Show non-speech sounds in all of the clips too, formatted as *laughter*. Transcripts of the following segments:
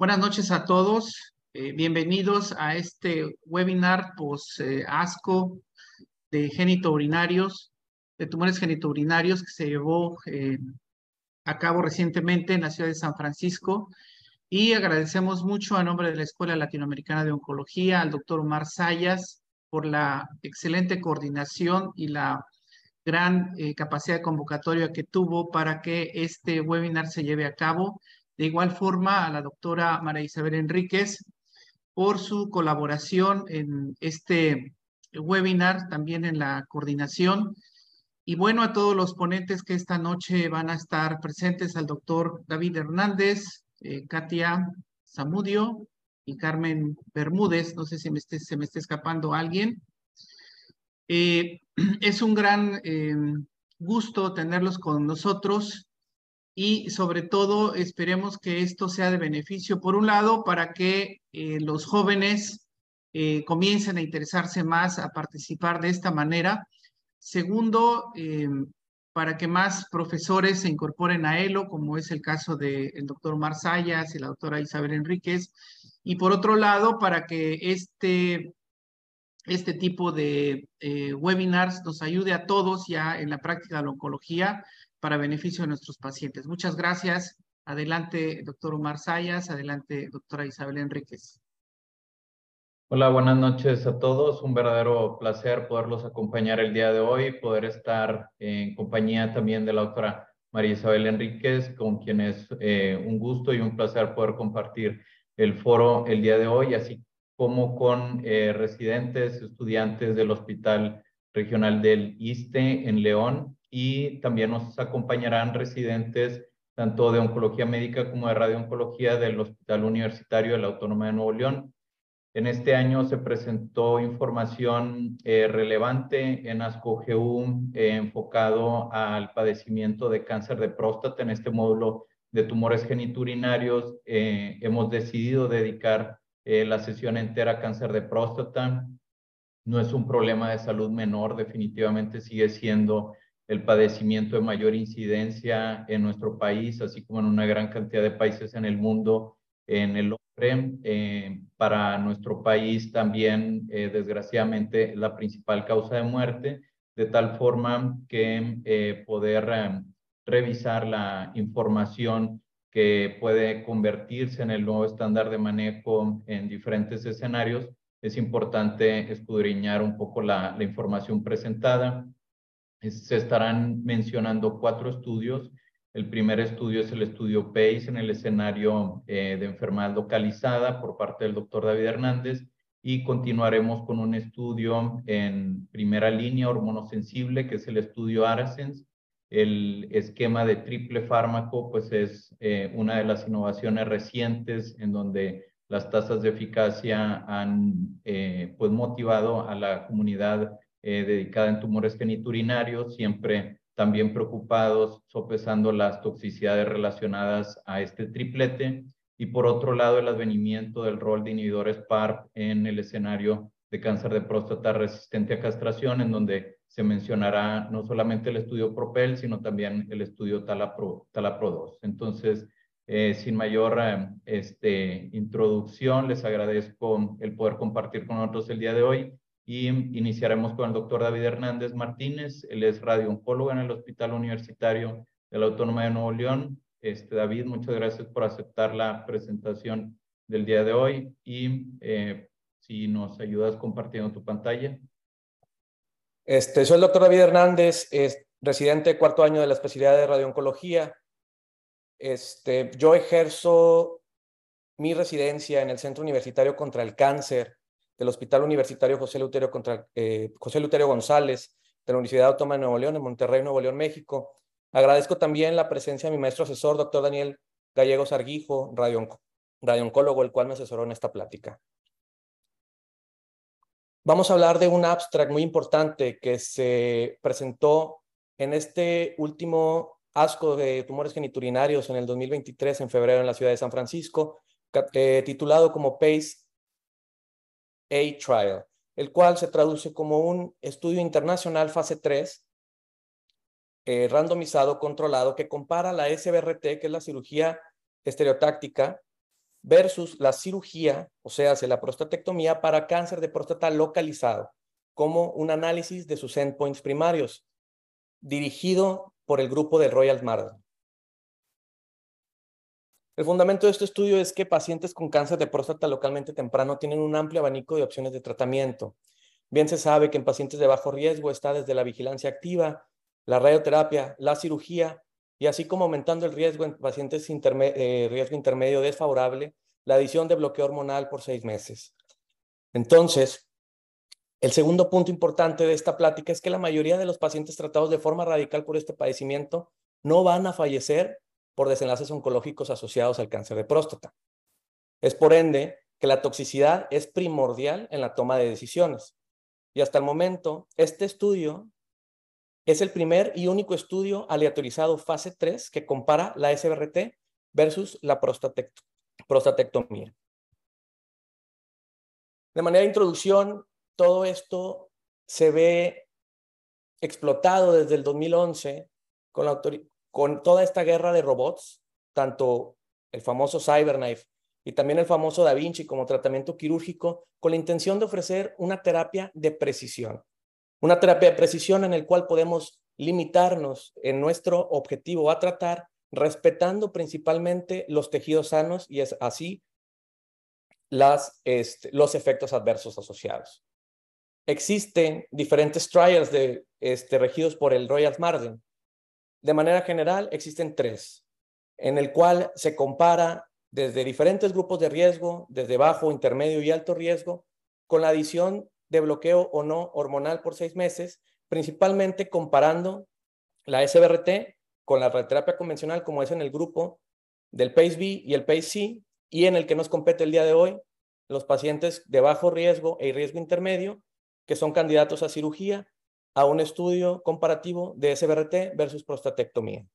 Buenas noches a todos. Eh, bienvenidos a este webinar post-ASCO de genitourinarios, de tumores genitourinarios que se llevó eh, a cabo recientemente en la ciudad de San Francisco. Y agradecemos mucho a nombre de la Escuela Latinoamericana de Oncología al doctor Omar Sayas por la excelente coordinación y la gran eh, capacidad de convocatoria que tuvo para que este webinar se lleve a cabo de igual forma, a la doctora María Isabel Enríquez por su colaboración en este webinar, también en la coordinación. Y bueno, a todos los ponentes que esta noche van a estar presentes, al doctor David Hernández, eh, Katia Zamudio y Carmen Bermúdez. No sé si me se me está escapando alguien. Eh, *clears throat* es un gran eh, gusto tenerlos con nosotros y sobre todo esperemos que esto sea de beneficio, por un lado, para que eh, los jóvenes eh, comiencen a interesarse más, a participar de esta manera. Segundo, eh, para que más profesores se incorporen a ELO, como es el caso del doctor Omar Sayas y la doctora Isabel Enríquez. Y por otro lado, para que este, este tipo de webinars nos ayude a todos ya en la práctica de la oncología para beneficio de nuestros pacientes. Muchas gracias. Adelante, doctor Omar Sayas. Adelante, doctora Isabel Enríquez. Hola, buenas noches a todos. Un verdadero placer poderlos acompañar el día de hoy, poder estar en compañía también de la doctora María Isabel Enríquez, con quien es eh, un gusto y un placer poder compartir el foro el día de hoy, así como con eh, residentes, estudiantes del Hospital Regional del ISTE en León y también nos acompañarán residentes tanto de oncología médica como de radiooncología del Hospital Universitario de la Autónoma de Nuevo León. En este año se presentó información eh, relevante en ASCO-GU eh, enfocado al padecimiento de cáncer de próstata. En este módulo de tumores geniturinarios eh, hemos decidido dedicar la sesión entera a cáncer de próstata. No es un problema de salud menor, definitivamente sigue siendo el padecimiento de mayor incidencia en nuestro país, así como en una gran cantidad de países en el mundo en el hombre. Eh, para nuestro país también, eh, desgraciadamente, la principal causa de muerte, de tal forma que eh, poder revisar la información que puede convertirse en el nuevo estándar de manejo en diferentes escenarios, es importante escudriñar un poco la información presentada se estarán mencionando cuatro estudios. El primer estudio es el estudio PACE en el escenario eh, de enfermedad localizada por parte del doctor David Hernández y continuaremos con un estudio en primera línea hormonosensible, que es el estudio ARASENS. El esquema de triple fármaco, pues es eh, una de las innovaciones recientes en donde las tasas de eficacia han eh, pues motivado a la comunidad eh, dedicada en tumores geniturinarios, siempre también preocupados, sopesando las toxicidades relacionadas a este triplete. Y por otro lado, el advenimiento del rol de inhibidores PARP en el escenario de cáncer de próstata resistente a castración, en donde se mencionará no solamente el estudio PROPEL, sino también el estudio TALAPRO, TALAPRO 2. Entonces, eh, sin mayor eh, este, introducción, les agradezco el poder compartir con nosotros el día de hoy y iniciaremos con el doctor David Hernández Martínez. Él es radiooncólogo en el Hospital Universitario de la Autónoma de Nuevo León. Este, David, muchas gracias por aceptar la presentación del día de hoy y eh, si nos ayudas compartiendo tu pantalla. Este, soy el doctor David Hernández, es residente de cuarto año de la especialidad de radiooncología. Este, yo ejerzo mi residencia en el Centro Universitario contra el Cáncer del Hospital Universitario eh, José Luterio González, de la Universidad Autónoma de Nuevo León, en Monterrey, Nuevo León, México. Agradezco también la presencia de mi maestro asesor, doctor Daniel Gallegos Arguijo, radiooncólogo, el cual me asesoró en esta plática. Vamos a hablar de un abstract muy importante que se presentó en este último ASCO de tumores geniturinarios en el 2023, en febrero, en la ciudad de San Francisco, eh, titulado como PACE a-Trial, el cual se traduce como un estudio internacional fase 3, eh, randomizado, controlado, que compara la SBRT, que es la cirugía estereotáctica, versus la cirugía, o sea, la prostatectomía para cáncer de próstata localizado, como un análisis de sus endpoints primarios, dirigido por el grupo de Royal Marsden. El fundamento de este estudio es que pacientes con cáncer de próstata localmente temprano tienen un amplio abanico de opciones de tratamiento. Bien se sabe que en pacientes de bajo riesgo está desde la vigilancia activa, la radioterapia, la cirugía y así como aumentando el riesgo en pacientes eh, riesgo intermedio desfavorable, la adición de bloqueo hormonal por seis meses. Entonces, el segundo punto importante de esta plática es que la mayoría de los pacientes tratados de forma radical por este padecimiento no van a fallecer por desenlaces oncológicos asociados al cáncer de próstata. Es por ende que la toxicidad es primordial en la toma de decisiones. Y hasta el momento, este estudio es el primer y único estudio aleatorizado fase 3 que compara la SBRT versus la prostatectomía. De manera de introducción, todo esto se ve explotado desde el 2011 con, con toda esta guerra de robots, tanto el famoso CyberKnife y también el famoso Da Vinci como tratamiento quirúrgico, con la intención de ofrecer una terapia de precisión. Una terapia de precisión en el cual podemos limitarnos en nuestro objetivo a tratar, respetando principalmente los tejidos sanos y es así las, este, los efectos adversos asociados. Existen diferentes trials de, este, regidos por el Royal Marsden. De manera general, existen tres, en el cual se compara desde diferentes grupos de riesgo, desde bajo, intermedio y alto riesgo, con la adición de bloqueo o no hormonal por seis meses, principalmente comparando la SBRT con la radioterapia convencional, como es en el grupo del PACE-B y el PACE-C, y en el que nos compete el día de hoy, los pacientes de bajo riesgo e riesgo intermedio, que son candidatos a cirugía, a un estudio comparativo de SBRT versus prostatectomía.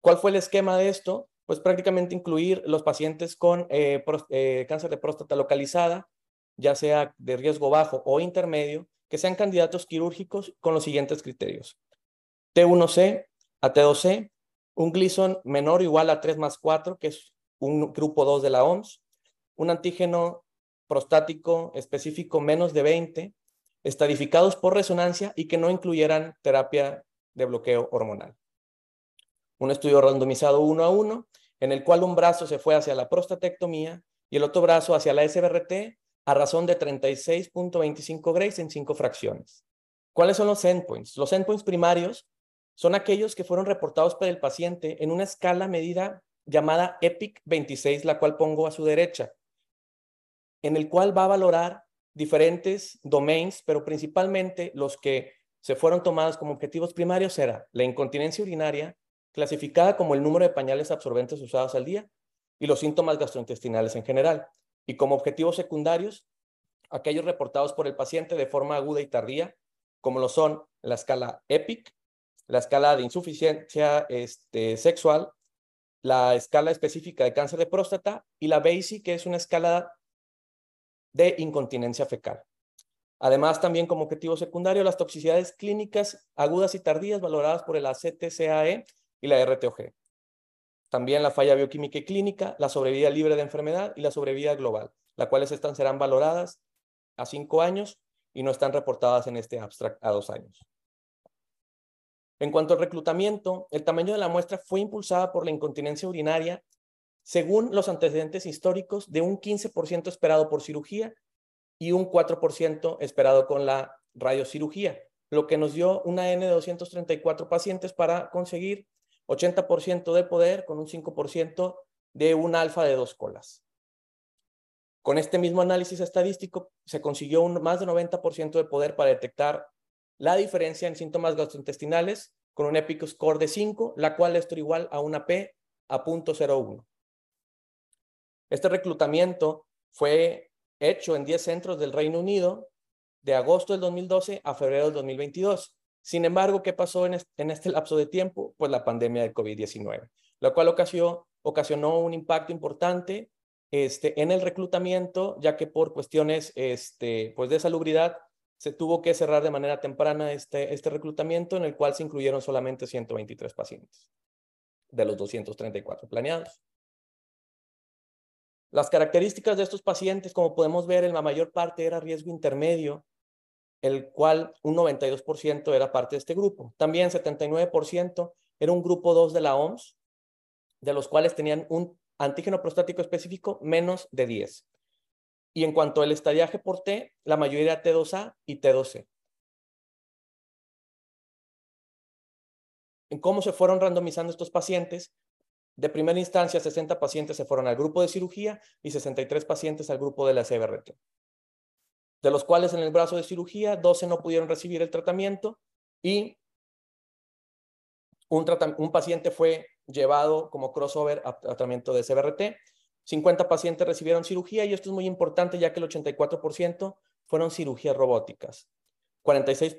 ¿Cuál fue el esquema de esto? Pues prácticamente incluir los pacientes con eh, eh, cáncer de próstata localizada, ya sea de riesgo bajo o intermedio, que sean candidatos quirúrgicos con los siguientes criterios. T1C a T2C, un Gleason menor o igual a 3 más 4, que es un grupo 2 de la OMS, un antígeno prostático específico menos de 20, estadificados por resonancia y que no incluyeran terapia de bloqueo hormonal. Un estudio randomizado uno a uno, en el cual un brazo se fue hacia la prostatectomía y el otro brazo hacia la SBRT a razón de 36.25 grays en cinco fracciones. ¿Cuáles son los endpoints? Los endpoints primarios son aquellos que fueron reportados por el paciente en una escala medida llamada EPIC 26, la cual pongo a su derecha, en el cual va a valorar diferentes domains, pero principalmente los que se fueron tomados como objetivos primarios era la incontinencia urinaria, clasificada como el número de pañales absorbentes usados al día, y los síntomas gastrointestinales en general. Y como objetivos secundarios, aquellos reportados por el paciente de forma aguda y tardía, como lo son la escala EPIC, la escala de insuficiencia este, sexual, la escala específica de cáncer de próstata y la BASIC, que es una escala de incontinencia fecal. Además, también como objetivo secundario, las toxicidades clínicas agudas y tardías valoradas por el ACTCAE y la RTOG. También la falla bioquímica y clínica, la sobrevida libre de enfermedad y la sobrevida global, las cuales están, serán valoradas a cinco años y no están reportadas en este abstract a dos años. En cuanto al reclutamiento, el tamaño de la muestra fue impulsada por la incontinencia urinaria según los antecedentes históricos de un 15% esperado por cirugía y un 4% esperado con la radiocirugía, lo que nos dio una N de 234 pacientes para conseguir 80% de poder con un 5% de un alfa de dos colas. Con este mismo análisis estadístico se consiguió un más de 90% de poder para detectar la diferencia en síntomas gastrointestinales con un EPIC score de 5, la cual es igual a una P a 0.01. Este reclutamiento fue hecho en 10 centros del Reino Unido de agosto del 2012 a febrero del 2022. Sin embargo, ¿qué pasó en este, lapso de tiempo? Pues la pandemia del COVID-19, lo cual ocasionó, un impacto importante este, en el reclutamiento, ya que por cuestiones este, pues de salubridad se tuvo que cerrar de manera temprana este, este reclutamiento, en el cual se incluyeron solamente 123 pacientes de los 234 planeados. Las características de estos pacientes, como podemos ver, en la mayor parte era riesgo intermedio, el cual un 92% era parte de este grupo. También 79% era un grupo 2 de la OMS, de los cuales tenían un antígeno prostático específico menos de 10. Y en cuanto al estadiaje por T, la mayoría era T2A y T2C. En cómo se fueron randomizando estos pacientes, de primera instancia 60 pacientes se fueron al grupo de cirugía y 63 pacientes al grupo de la CBRT. De los cuales en el brazo de cirugía, 12 no pudieron recibir el tratamiento y un, paciente fue llevado como crossover a tratamiento de CBRT. 50 pacientes recibieron cirugía y esto es muy importante ya que el 84% fueron cirugías robóticas. 46,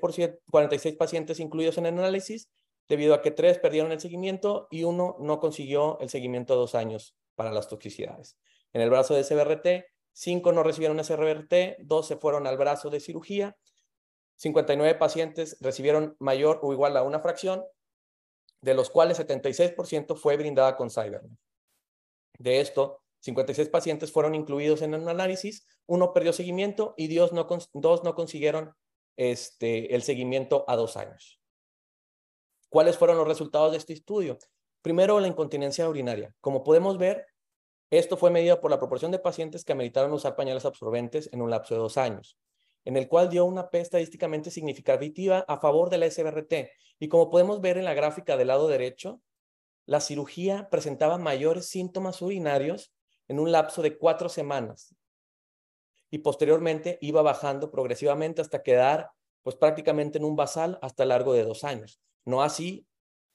46 pacientes incluidos en el análisis debido a que tres perdieron el seguimiento y uno no consiguió el seguimiento a dos años para las toxicidades. En el brazo de CBRT, cinco no recibieron SRBRT, dos se fueron al brazo de cirugía, 59 pacientes recibieron mayor o igual a una fracción de los cuales 76% fue brindada con Cybernet. De esto, 56 pacientes fueron incluidos en el análisis, uno perdió seguimiento y dos no, dos no consiguieron este, el seguimiento a dos años. ¿Cuáles fueron los resultados de este estudio? Primero, la incontinencia urinaria. Como podemos ver, esto fue medido por la proporción de pacientes que ameritaron usar pañales absorbentes en un lapso de dos años en el cual dio una P estadísticamente significativa a favor de la SBRT. Y como podemos ver en la gráfica del lado derecho, la cirugía presentaba mayores síntomas urinarios en un lapso de cuatro semanas. Y posteriormente iba bajando progresivamente hasta quedar pues prácticamente en un basal hasta largo de dos años. No así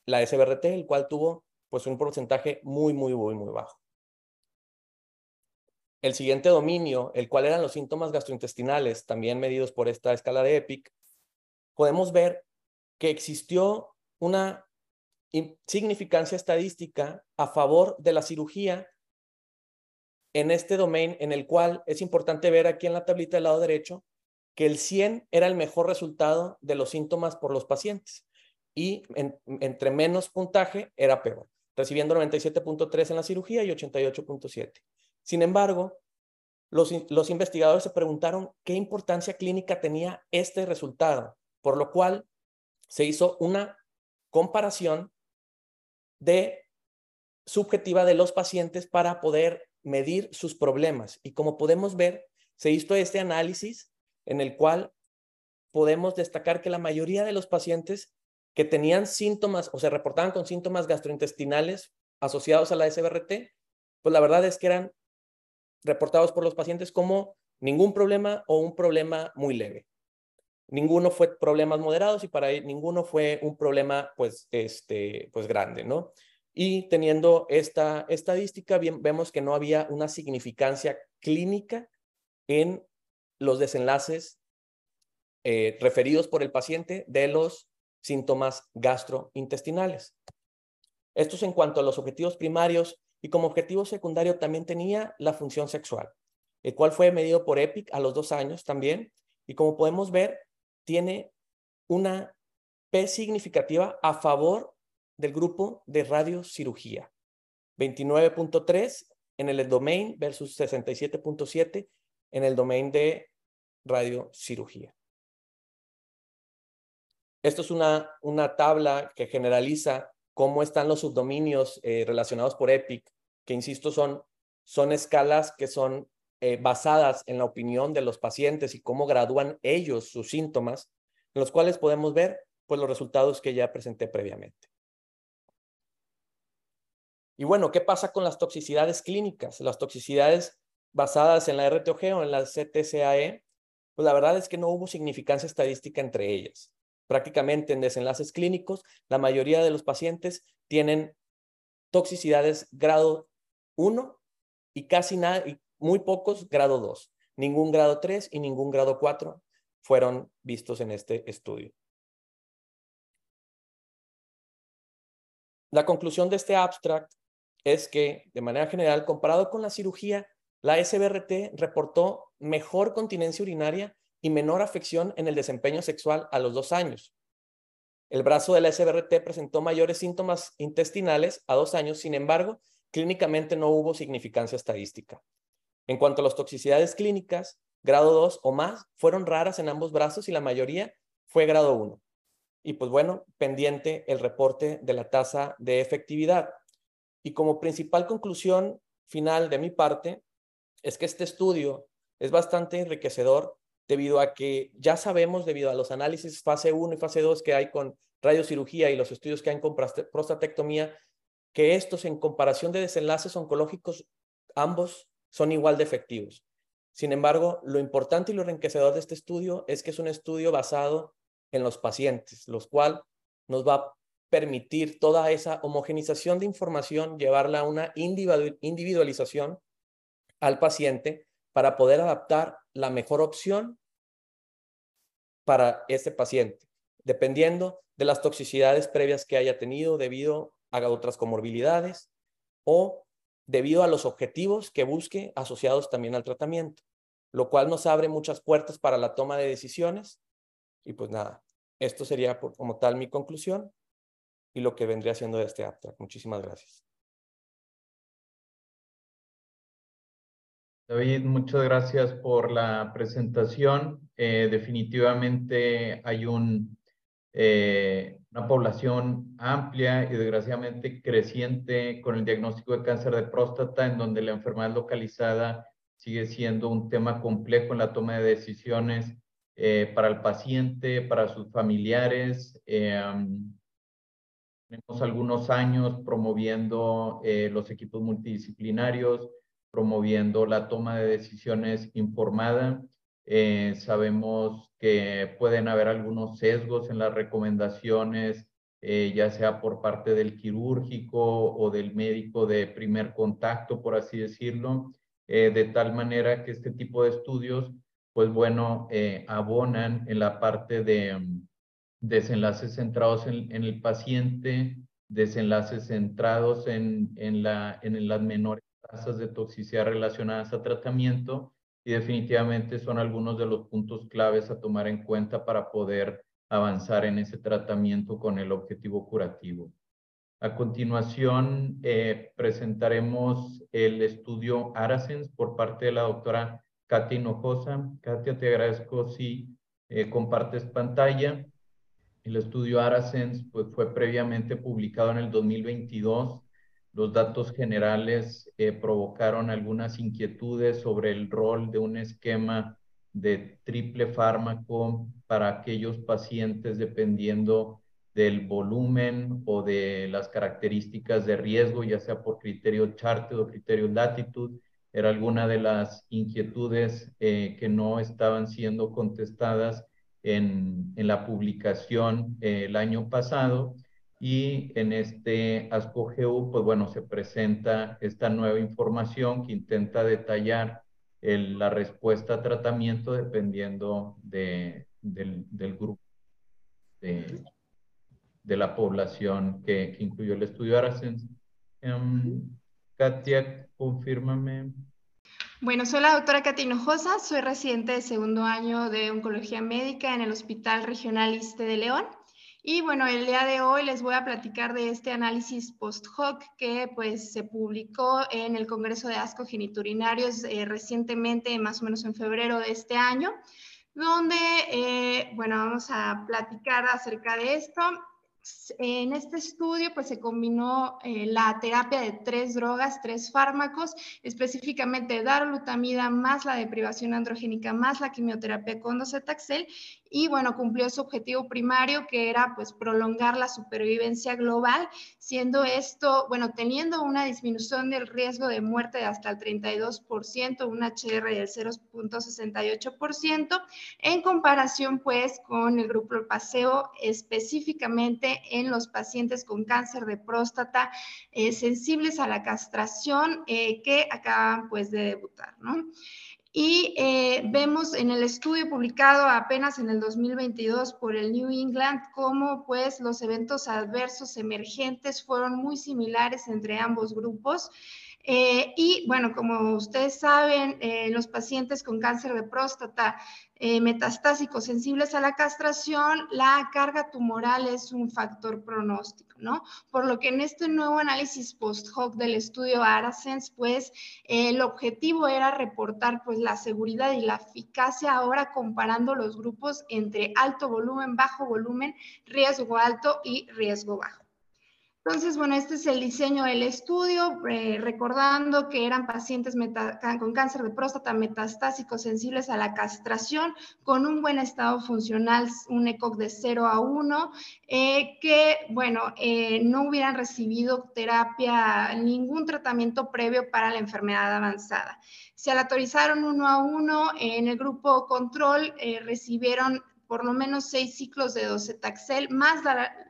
la SBRT, el cual tuvo pues un porcentaje muy, muy, muy, muy bajo. El siguiente dominio, el cual eran los síntomas gastrointestinales, también medidos por esta escala de EPIC, podemos ver que existió una significancia estadística a favor de la cirugía en este domain en el cual es importante ver aquí en la tablita del lado derecho que el 100 era el mejor resultado de los síntomas por los pacientes y entre menos puntaje era peor, recibiendo 97.3 en la cirugía y 88.7. Sin embargo, los, investigadores se preguntaron qué importancia clínica tenía este resultado, por lo cual se hizo una comparación de subjetiva de los pacientes para poder medir sus problemas. Y como podemos ver, se hizo este análisis en el cual podemos destacar que la mayoría de los pacientes que tenían síntomas o se reportaban con síntomas gastrointestinales asociados a la SBRT, pues la verdad es que eran reportados por los pacientes como ningún problema o un problema muy leve. Ninguno fue problemas moderados y para ninguno fue un problema pues, este, pues grande, ¿no? Y teniendo esta estadística, bien, vemos que no había una significancia clínica en los desenlaces eh, referidos por el paciente de los síntomas gastrointestinales. Esto es en cuanto a los objetivos primarios y como objetivo secundario también tenía la función sexual, el cual fue medido por EPIC a los dos años también. Y como podemos ver, tiene una P significativa a favor del grupo de radiocirugía. 29.3 en el domain versus 67.7 en el domain de radiocirugía. Esto es una, una tabla que generaliza cómo están los subdominios eh, relacionados por EPIC que insisto, son, son escalas que son eh, basadas en la opinión de los pacientes y cómo gradúan ellos sus síntomas, en los cuales podemos ver pues, los resultados que ya presenté previamente. Y bueno, ¿qué pasa con las toxicidades clínicas? Las toxicidades basadas en la RTOG o en la CTCAE, pues la verdad es que no hubo significancia estadística entre ellas. Prácticamente en desenlaces clínicos, la mayoría de los pacientes tienen toxicidades grado 1 y casi nada, y muy pocos grado 2. Ningún grado 3 y ningún grado 4 fueron vistos en este estudio. La conclusión de este abstract es que, de manera general, comparado con la cirugía, la SBRT reportó mejor continencia urinaria y menor afección en el desempeño sexual a los dos años. El brazo de la SBRT presentó mayores síntomas intestinales a dos años, sin embargo, clínicamente no hubo significancia estadística. En cuanto a las toxicidades clínicas, grado 2 o más fueron raras en ambos brazos y la mayoría fue grado 1. Y pues bueno, pendiente el reporte de la tasa de efectividad. Y como principal conclusión final de mi parte, es que este estudio es bastante enriquecedor debido a que ya sabemos, debido a los análisis fase 1 y fase 2 que hay con radiocirugía y los estudios que hay con prostatectomía, que estos en comparación de desenlaces oncológicos, ambos son igual de efectivos. Sin embargo, lo importante y lo enriquecedor de este estudio es que es un estudio basado en los pacientes, los cual nos va a permitir toda esa homogenización de información, llevarla a una individualización al paciente para poder adaptar la mejor opción para ese paciente, dependiendo de las toxicidades previas que haya tenido debido a otras comorbilidades o debido a los objetivos que busque asociados también al tratamiento, lo cual nos abre muchas puertas para la toma de decisiones. Y pues nada, esto sería como tal mi conclusión y lo que vendría siendo de este abstract. Muchísimas gracias. David, muchas gracias por la presentación. Eh, definitivamente hay eh, una población amplia y desgraciadamente creciente con el diagnóstico de cáncer de próstata, en donde la enfermedad localizada sigue siendo un tema complejo en la toma de decisiones eh, para el paciente, para sus familiares. tenemos algunos años promoviendo los equipos multidisciplinarios, promoviendo la toma de decisiones informada. Eh, sabemos que pueden haber algunos sesgos en las recomendaciones, eh, ya sea por parte del quirúrgico o del médico de primer contacto, por así decirlo, eh, de tal manera que este tipo de estudios, pues bueno, abonan en la parte de mm, desenlaces centrados en, en, el paciente, desenlaces centrados en, en, la, en las menores tasas de toxicidad relacionadas a tratamiento y definitivamente son algunos de los puntos claves a tomar en cuenta para poder avanzar en ese tratamiento con el objetivo curativo. A continuación, eh, presentaremos el estudio Arasens por parte de la doctora Katia Hinojosa. Katia, te agradezco si eh, compartes pantalla. El estudio Arasens pues, fue previamente publicado en el 2022 los datos generales eh, provocaron algunas inquietudes sobre el rol de un esquema de triple fármaco para aquellos pacientes dependiendo del volumen o de las características de riesgo, ya sea por criterio Charted o criterio Latitude. Era alguna de las inquietudes eh, que no estaban siendo contestadas en, en la publicación eh, el año pasado y en este ASCO-GU, pues bueno, se presenta esta nueva información que intenta detallar la respuesta a tratamiento dependiendo de, del, grupo de, la población que, incluyó el estudio Aracens. Um, Katia, confírmame. Bueno, soy la doctora Katia Hinojosa, soy residente de segundo año de Oncología Médica en el Hospital Regional Iste de León. Y bueno, el día de hoy les voy a platicar de este análisis post-hoc que pues se publicó en el Congreso de Asco Geniturinarios eh, recientemente, más o menos en febrero de este año, donde, eh, bueno, vamos a platicar acerca de esto. En este estudio, pues se combinó eh, la terapia de tres drogas, tres fármacos, específicamente darolutamida más la deprivación androgénica más la quimioterapia con docetaxel y bueno, cumplió su objetivo primario que era pues prolongar la supervivencia global, siendo esto, bueno, teniendo una disminución del riesgo de muerte de hasta el 32%, un HR del 0.68%, en comparación pues con el grupo paseo específicamente en los pacientes con cáncer de próstata eh, sensibles a la castración eh, que acaban pues de debutar, ¿no? Y eh, vemos en el estudio publicado apenas en el 2022 por el New England cómo pues los eventos adversos emergentes fueron muy similares entre ambos grupos. Eh, y bueno, como ustedes saben, eh, los pacientes con cáncer de próstata eh, metastásicos sensibles a la castración, la carga tumoral es un factor pronóstico, ¿no? Por lo que en este nuevo análisis post-hoc del estudio ARASENS, pues el objetivo era reportar pues la seguridad y la eficacia ahora comparando los grupos entre alto volumen, bajo volumen, riesgo alto y riesgo bajo. Entonces, bueno, este es el diseño del estudio, eh, recordando que eran pacientes con cáncer de próstata metastásicos sensibles a la castración, con un buen estado funcional, un ECOG de 0 a 1, eh, que, bueno, eh, no hubieran recibido terapia, ningún tratamiento previo para la enfermedad avanzada. Se aleatorizaron uno a uno, en el grupo control recibieron por lo menos seis ciclos de docetaxel más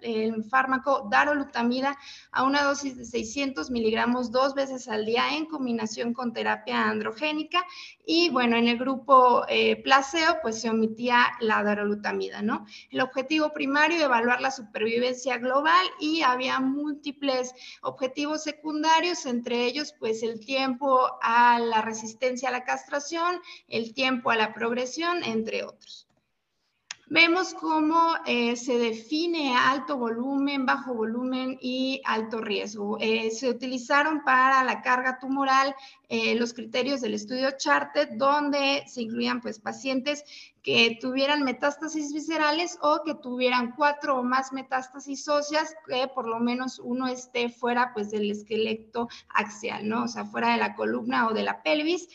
el fármaco darolutamida a una dosis de 600 miligramos dos veces al día en combinación con terapia androgénica y bueno, en el grupo eh, placebo pues se omitía la darolutamida, ¿no? El objetivo primario, evaluar la supervivencia global y había múltiples objetivos secundarios, entre ellos pues el tiempo a la resistencia a la castración, el tiempo a la progresión, entre otros. Vemos cómo eh, se define alto volumen, bajo volumen y alto riesgo. Eh, se utilizaron para la carga tumoral eh, los criterios del estudio Charted, donde se incluían pues, pacientes que tuvieran metástasis viscerales o que tuvieran cuatro o más metástasis óseas, que por lo menos uno esté fuera pues, del esqueleto axial, ¿no? o sea, fuera de la columna o de la pelvis.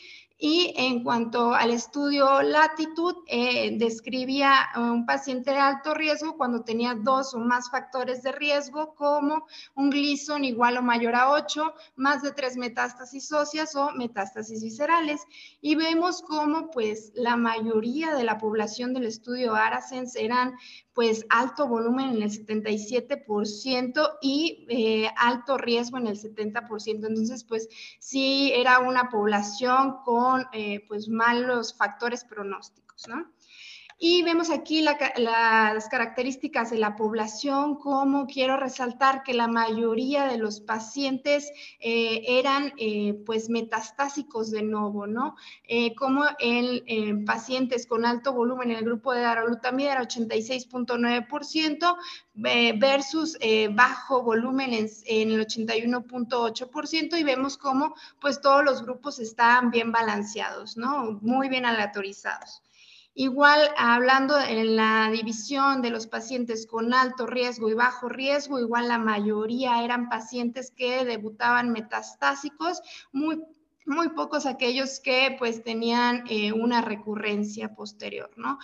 Y en cuanto al estudio latitud, eh, describía un paciente de alto riesgo cuando tenía dos o más factores de riesgo, como un Gleason igual o mayor a 8, más de tres metástasis óseas o metástasis viscerales. Y vemos cómo pues la mayoría de la población del estudio Arasens eran pues alto volumen en el 77% y eh, alto riesgo en el 70%. Entonces, pues sí era una población con eh, pues malos factores pronósticos, ¿no? Y vemos aquí las características de la población, como quiero resaltar que la mayoría de los pacientes eh, eran eh, pues metastásicos de nuevo, ¿no? Eh, como en, pacientes con alto volumen en el grupo de darolutamida era 86.9% versus bajo volumen en, el 81.8% y vemos cómo pues todos los grupos están bien balanceados, ¿no? Muy bien aleatorizados. Igual, hablando en la división de los pacientes con alto riesgo y bajo riesgo, igual la mayoría eran pacientes que debutaban metastásicos, muy muy pocos aquellos que pues tenían eh, una recurrencia posterior, ¿no?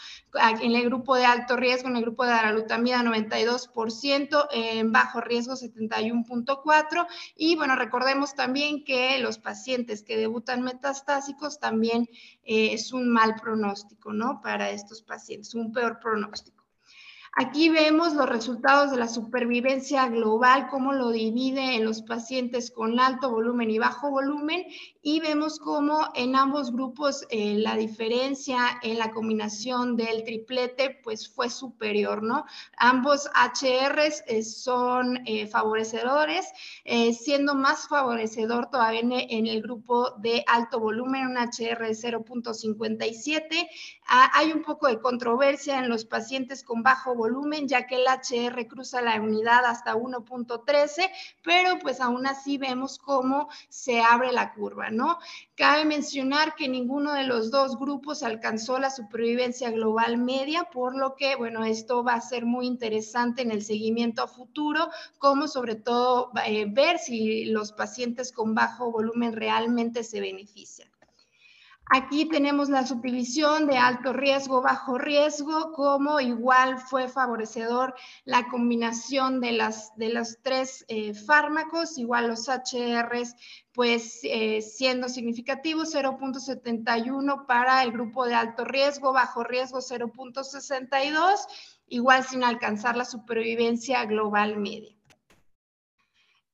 En el grupo de alto riesgo, en el grupo de aralutamida 92%, en bajo riesgo 71.4% y bueno, recordemos también que los pacientes que debutan metastásicos también eh, es un mal pronóstico, ¿no? Para estos pacientes, un peor pronóstico. Aquí vemos los resultados de la supervivencia global, cómo lo divide en los pacientes con alto volumen y bajo volumen, y vemos cómo en ambos grupos eh, la diferencia en la combinación del triplete pues fue superior, ¿no? Ambos HRs eh, son eh, favorecedores, siendo más favorecedor todavía en, el grupo de alto volumen, un HR de 0.57. Ah, hay un poco de controversia en los pacientes con bajo volumen volumen, ya que el HR cruza la unidad hasta 1.13, pero pues aún así vemos cómo se abre la curva, ¿no? Cabe mencionar que ninguno de los dos grupos alcanzó la supervivencia global media, por lo que, bueno, esto va a ser muy interesante en el seguimiento a futuro, como sobre todo eh, ver si los pacientes con bajo volumen realmente se benefician. Aquí tenemos la subdivisión de alto riesgo, bajo riesgo, como igual fue favorecedor la combinación de, las, de los tres eh, fármacos, igual los HRs, pues eh, siendo significativos 0.71 para el grupo de alto riesgo, bajo riesgo 0.62, igual sin alcanzar la supervivencia global media.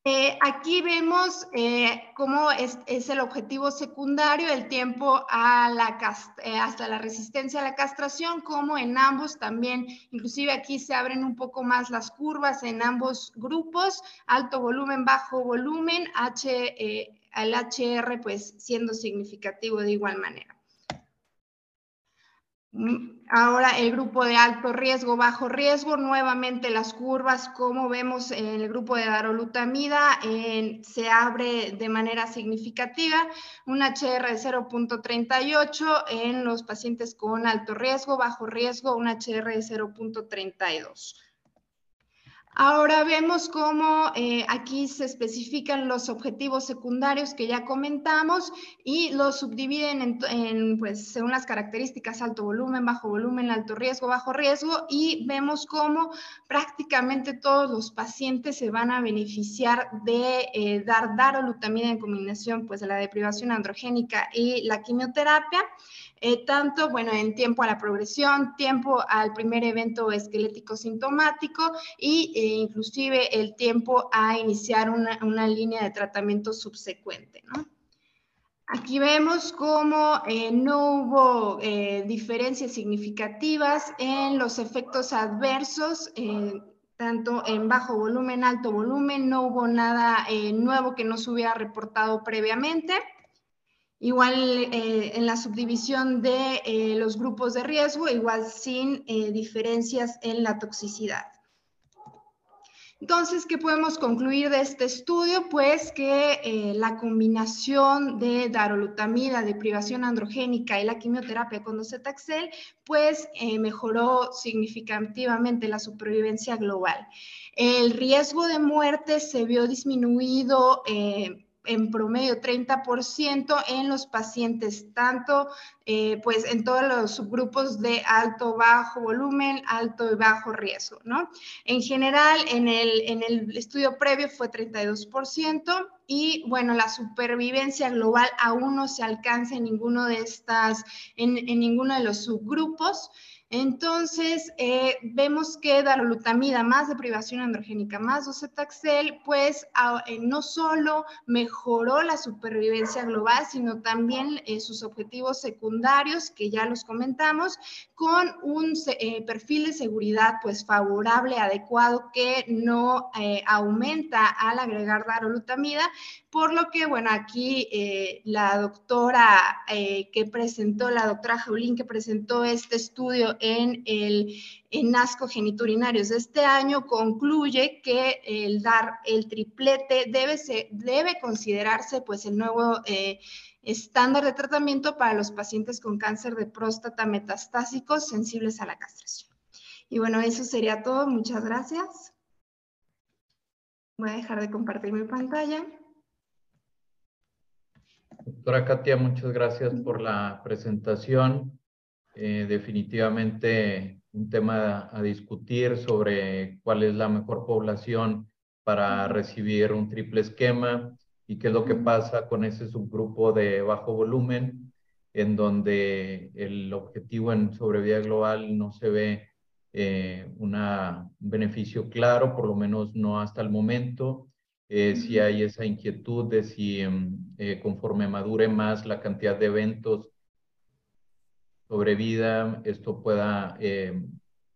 Eh, aquí vemos eh, cómo es, el objetivo secundario, el tiempo a la eh, hasta la resistencia a la castración, como en ambos también, inclusive aquí se abren un poco más las curvas en ambos grupos, alto volumen, bajo volumen, H, al HR pues siendo significativo de igual manera. Ahora el grupo de alto riesgo, bajo riesgo, nuevamente las curvas, como vemos en el grupo de darolutamida, se abre de manera significativa, un HR de 0.38 en los pacientes con alto riesgo, bajo riesgo, un HR de 0.32. Ahora vemos cómo eh, aquí se especifican los objetivos secundarios que ya comentamos y los subdividen en, pues, según las características alto volumen, bajo volumen, alto riesgo, bajo riesgo y vemos cómo prácticamente todos los pacientes se van a beneficiar de eh, dar darolutamida en combinación pues, de la deprivación androgénica y la quimioterapia. Eh, tanto, bueno, en tiempo a la progresión, tiempo al primer evento esquelético sintomático y eh, inclusive el tiempo a iniciar una, línea de tratamiento subsecuente. Aquí vemos cómo eh, no hubo diferencias significativas en los efectos adversos, tanto en bajo volumen, alto volumen, no hubo nada nuevo que no se hubiera reportado previamente. Igual eh, en la subdivisión de eh, los grupos de riesgo, igual sin eh, diferencias en la toxicidad. Entonces, ¿qué podemos concluir de este estudio? Pues que la combinación de darolutamida, de privación androgénica y la quimioterapia con docetaxel, pues mejoró significativamente la supervivencia global. El riesgo de muerte se vio disminuido en promedio 30% en los pacientes, tanto eh, pues en todos los subgrupos de alto, bajo volumen, alto y bajo riesgo, ¿no? En general, en el, en el estudio previo fue 32% y bueno, la supervivencia global aún no se alcanza en ninguno de estas, en, en ninguno de los subgrupos. Entonces, eh, vemos que darolutamida más deprivación androgénica más docetaxel, pues eh, no solo mejoró la supervivencia global, sino también eh, sus objetivos secundarios, que ya los comentamos, con un perfil de seguridad pues favorable, adecuado, que no aumenta al agregar darolutamida, por lo que, bueno, aquí la doctora que presentó, la doctora Jaulín que presentó este estudio en el en ASCO geniturinarios este año concluye que el dar el triplete debe, debe considerarse pues el nuevo eh, estándar de tratamiento para los pacientes con cáncer de próstata metastásicos sensibles a la castración. Y bueno, eso sería todo. Muchas gracias. Voy a dejar de compartir mi pantalla. Doctora Katia, muchas gracias por la presentación. Eh, definitivamente un tema a, discutir sobre cuál es la mejor población para recibir un triple esquema y qué es lo que pasa con ese subgrupo de bajo volumen, en donde el objetivo en sobrevida global no se ve eh, un beneficio claro, por lo menos no hasta el momento. Eh, si hay esa inquietud de si em, conforme madure más la cantidad de eventos sobre vida, esto pueda eh,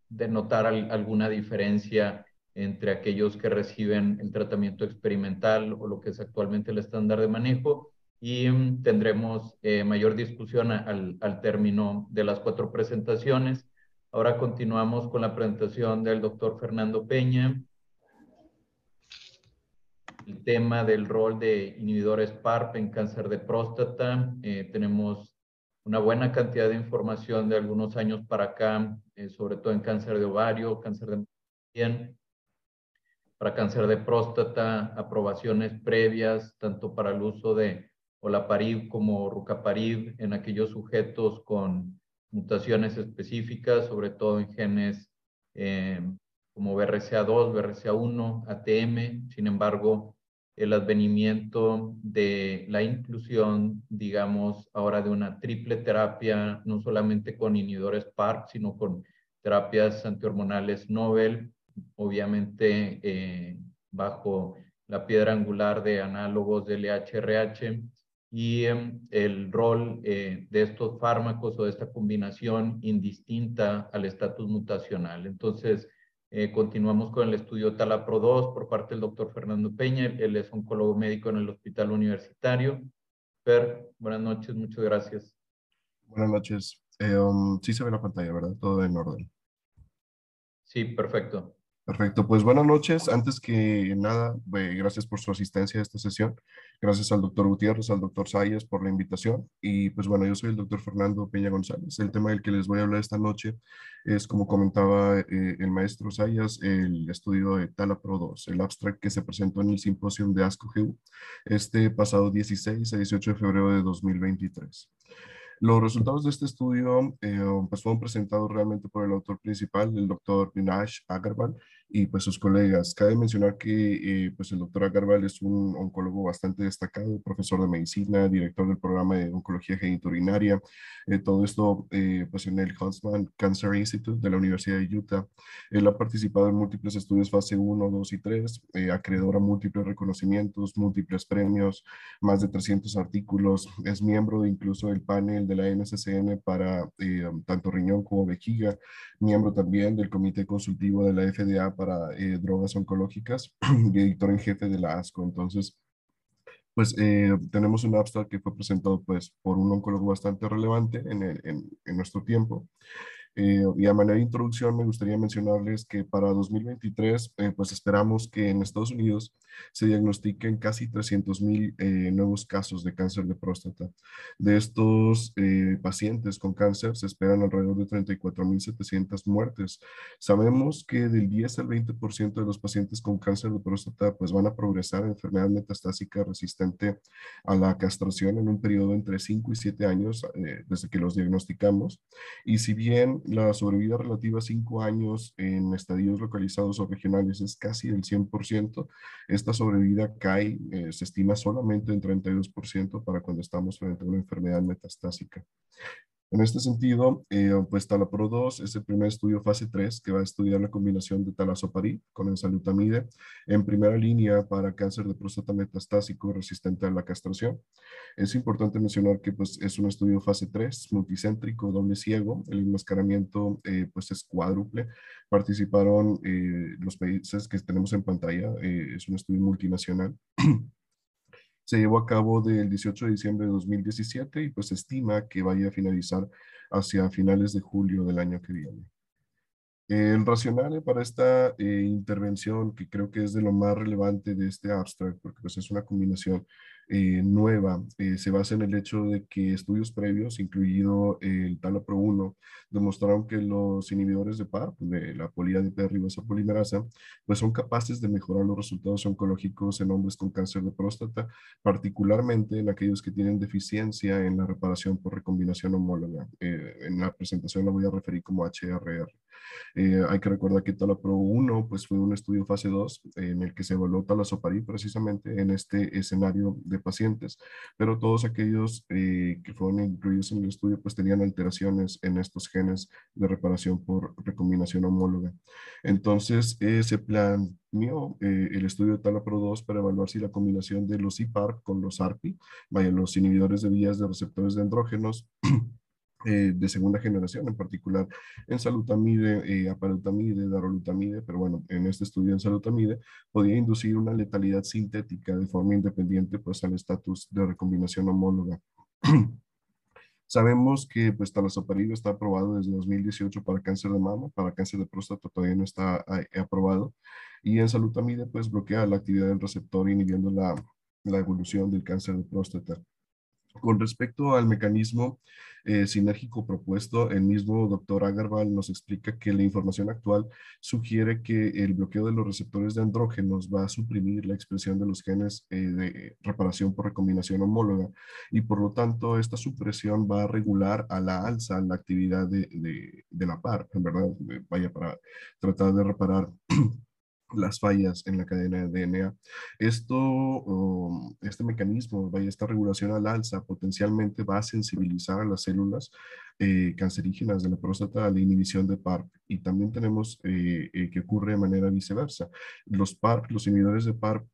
denotar alguna diferencia entre aquellos que reciben el tratamiento experimental o lo que es actualmente el estándar de manejo y mm, tendremos eh, mayor discusión al, al término de las cuatro presentaciones. Ahora continuamos con la presentación del doctor Fernando Peña. El tema del rol de inhibidores PARP en cáncer de próstata. Eh, tenemos una buena cantidad de información de algunos años para acá, eh, sobre todo en cáncer de ovario, cáncer de bien, para cáncer de próstata, aprobaciones previas, tanto para el uso de olaparib como rucaparib en aquellos sujetos con mutaciones específicas, sobre todo en genes eh, como BRCA2, BRCA1, ATM. Sin embargo, el advenimiento de la inclusión, digamos, ahora de una triple terapia, no solamente con inhibidores PARP, sino con terapias antihormonales Nobel, obviamente eh, bajo la piedra angular de análogos del LHRH y em, el rol eh, de estos fármacos o de esta combinación indistinta al estatus mutacional. Entonces, Eh, continuamos con el estudio Talapro 2 por parte del doctor Fernando Peña. Él es oncólogo médico en el Hospital Universitario. Fer, buenas noches, muchas gracias. Buenas noches. Eh, um, sí se ve la pantalla, ¿verdad? Todo en orden. Sí, perfecto. Perfecto, pues buenas noches. Antes que nada, gracias por su asistencia a esta sesión. Gracias al doctor Gutiérrez, al doctor Sayas por la invitación. Y pues bueno, yo soy el doctor Fernando Peña González. El tema del que les voy a hablar esta noche es, como comentaba eh, el maestro Sayas, el estudio de Talapro 2, el abstract que se presentó en el simposio de ASCO-GU este pasado 16 a 18 de febrero de 2023. Los resultados de este estudio eh, pues fueron presentados realmente por el autor principal, el doctor Vinash Agarwal, y pues sus colegas. Cabe mencionar que eh, pues el doctor Agarwal es un oncólogo bastante destacado, profesor de medicina, director del programa de oncología geniturinaria, eh, todo esto eh, pues en el Huntsman Cancer Institute de la Universidad de Utah. Él ha participado en múltiples estudios fase 1, 2 y 3, acreedor a múltiples reconocimientos, múltiples premios, más de 300 artículos, es miembro incluso del panel de la NSCN para tanto riñón como vejiga, miembro también del comité consultivo de la FDA para eh, drogas oncológicas *clears throat* y editor en jefe de la ASCO. Entonces, pues eh, tenemos un abstract que fue presentado pues por un oncólogo bastante relevante en, en, en nuestro tiempo eh, y a manera de introducción me gustaría mencionarles que para 2023 eh, pues esperamos que en Estados Unidos se diagnostiquen casi 300 mil eh, nuevos casos de cáncer de próstata. De estos pacientes con cáncer se esperan alrededor de 34 mil 700 muertes. Sabemos que del 10 al 20% de los pacientes con cáncer de próstata pues van a progresar a enfermedad metastásica resistente a la castración en un periodo entre 5 y 7 años desde que los diagnosticamos. Y si bien la sobrevida relativa a cinco años en estadios localizados o regionales es casi del 100%. Esta sobrevida cae, eh, se estima solamente en 32% para cuando estamos frente a una enfermedad metastásica. En este sentido, eh, pues Talapro 2 es el primer estudio fase 3 que va a estudiar la combinación de talazoparib con ensalutamide en primera línea para cáncer de próstata metastásico resistente a la castración. Es importante mencionar que pues, es un estudio fase 3, multicéntrico, doble ciego. El enmascaramiento eh, pues, es cuádruple. Participaron eh, los países que tenemos en pantalla. es un estudio multinacional. *clears throat* se llevó a cabo del 18 de diciembre de 2017 y pues se estima que vaya a finalizar hacia finales de julio del año que viene. El racional para esta eh, intervención, que creo que es de lo más relevante de este abstract, porque pues es una combinación eh, nueva eh, se basa en el hecho de que estudios previos, incluido el TALAPRO 1, demostraron que los inhibidores de PAR, pues, de la de ribosa polimerasa, pues son capaces de mejorar los resultados oncológicos en hombres con cáncer de próstata, particularmente en aquellos que tienen deficiencia en la reparación por recombinación homóloga. Eh, en la presentación la voy a referir como HRR. hay que recordar que TALAPRO 1 pues fue un estudio fase 2 en el que se evaluó talazoparib precisamente en este escenario de pacientes, pero todos aquellos eh, que fueron incluidos en el estudio pues tenían alteraciones en estos genes de reparación por recombinación homóloga. Entonces eh, se planeó eh, el estudio de Talapro 2 para evaluar si la combinación de los IPAR con los ARPI, vaya, los inhibidores de vías de receptores de andrógenos, *clears throat* Eh, de segunda generación, en particular en salutamide, eh, apalutamide, darolutamide, pero bueno, en este estudio en salutamide podía inducir una letalidad sintética de forma independiente pues al estatus de recombinación homóloga. *clears throat* Sabemos que pues talazoparib está aprobado desde 2018 para cáncer de mama, para cáncer de próstata todavía no está eh, aprobado y en salutamide pues bloquea la actividad del receptor inhibiendo la, la evolución del cáncer de próstata. Con respecto al mecanismo eh, sinérgico propuesto, el mismo doctor Agarwal nos explica que la información actual sugiere que el bloqueo de los receptores de andrógenos va a suprimir la expresión de los genes eh, de reparación por recombinación homóloga y por lo tanto esta supresión va a regular a la alza la actividad de, de, la PAR, en verdad, vaya para tratar de reparar las fallas en la cadena de DNA. Esto, um, este mecanismo, esta regulación al alza potencialmente va a sensibilizar a las células eh, cancerígenas de la próstata la inhibición de PARP. Y también tenemos eh, eh, que ocurre de manera viceversa. Los PARP, los inhibidores de PARP,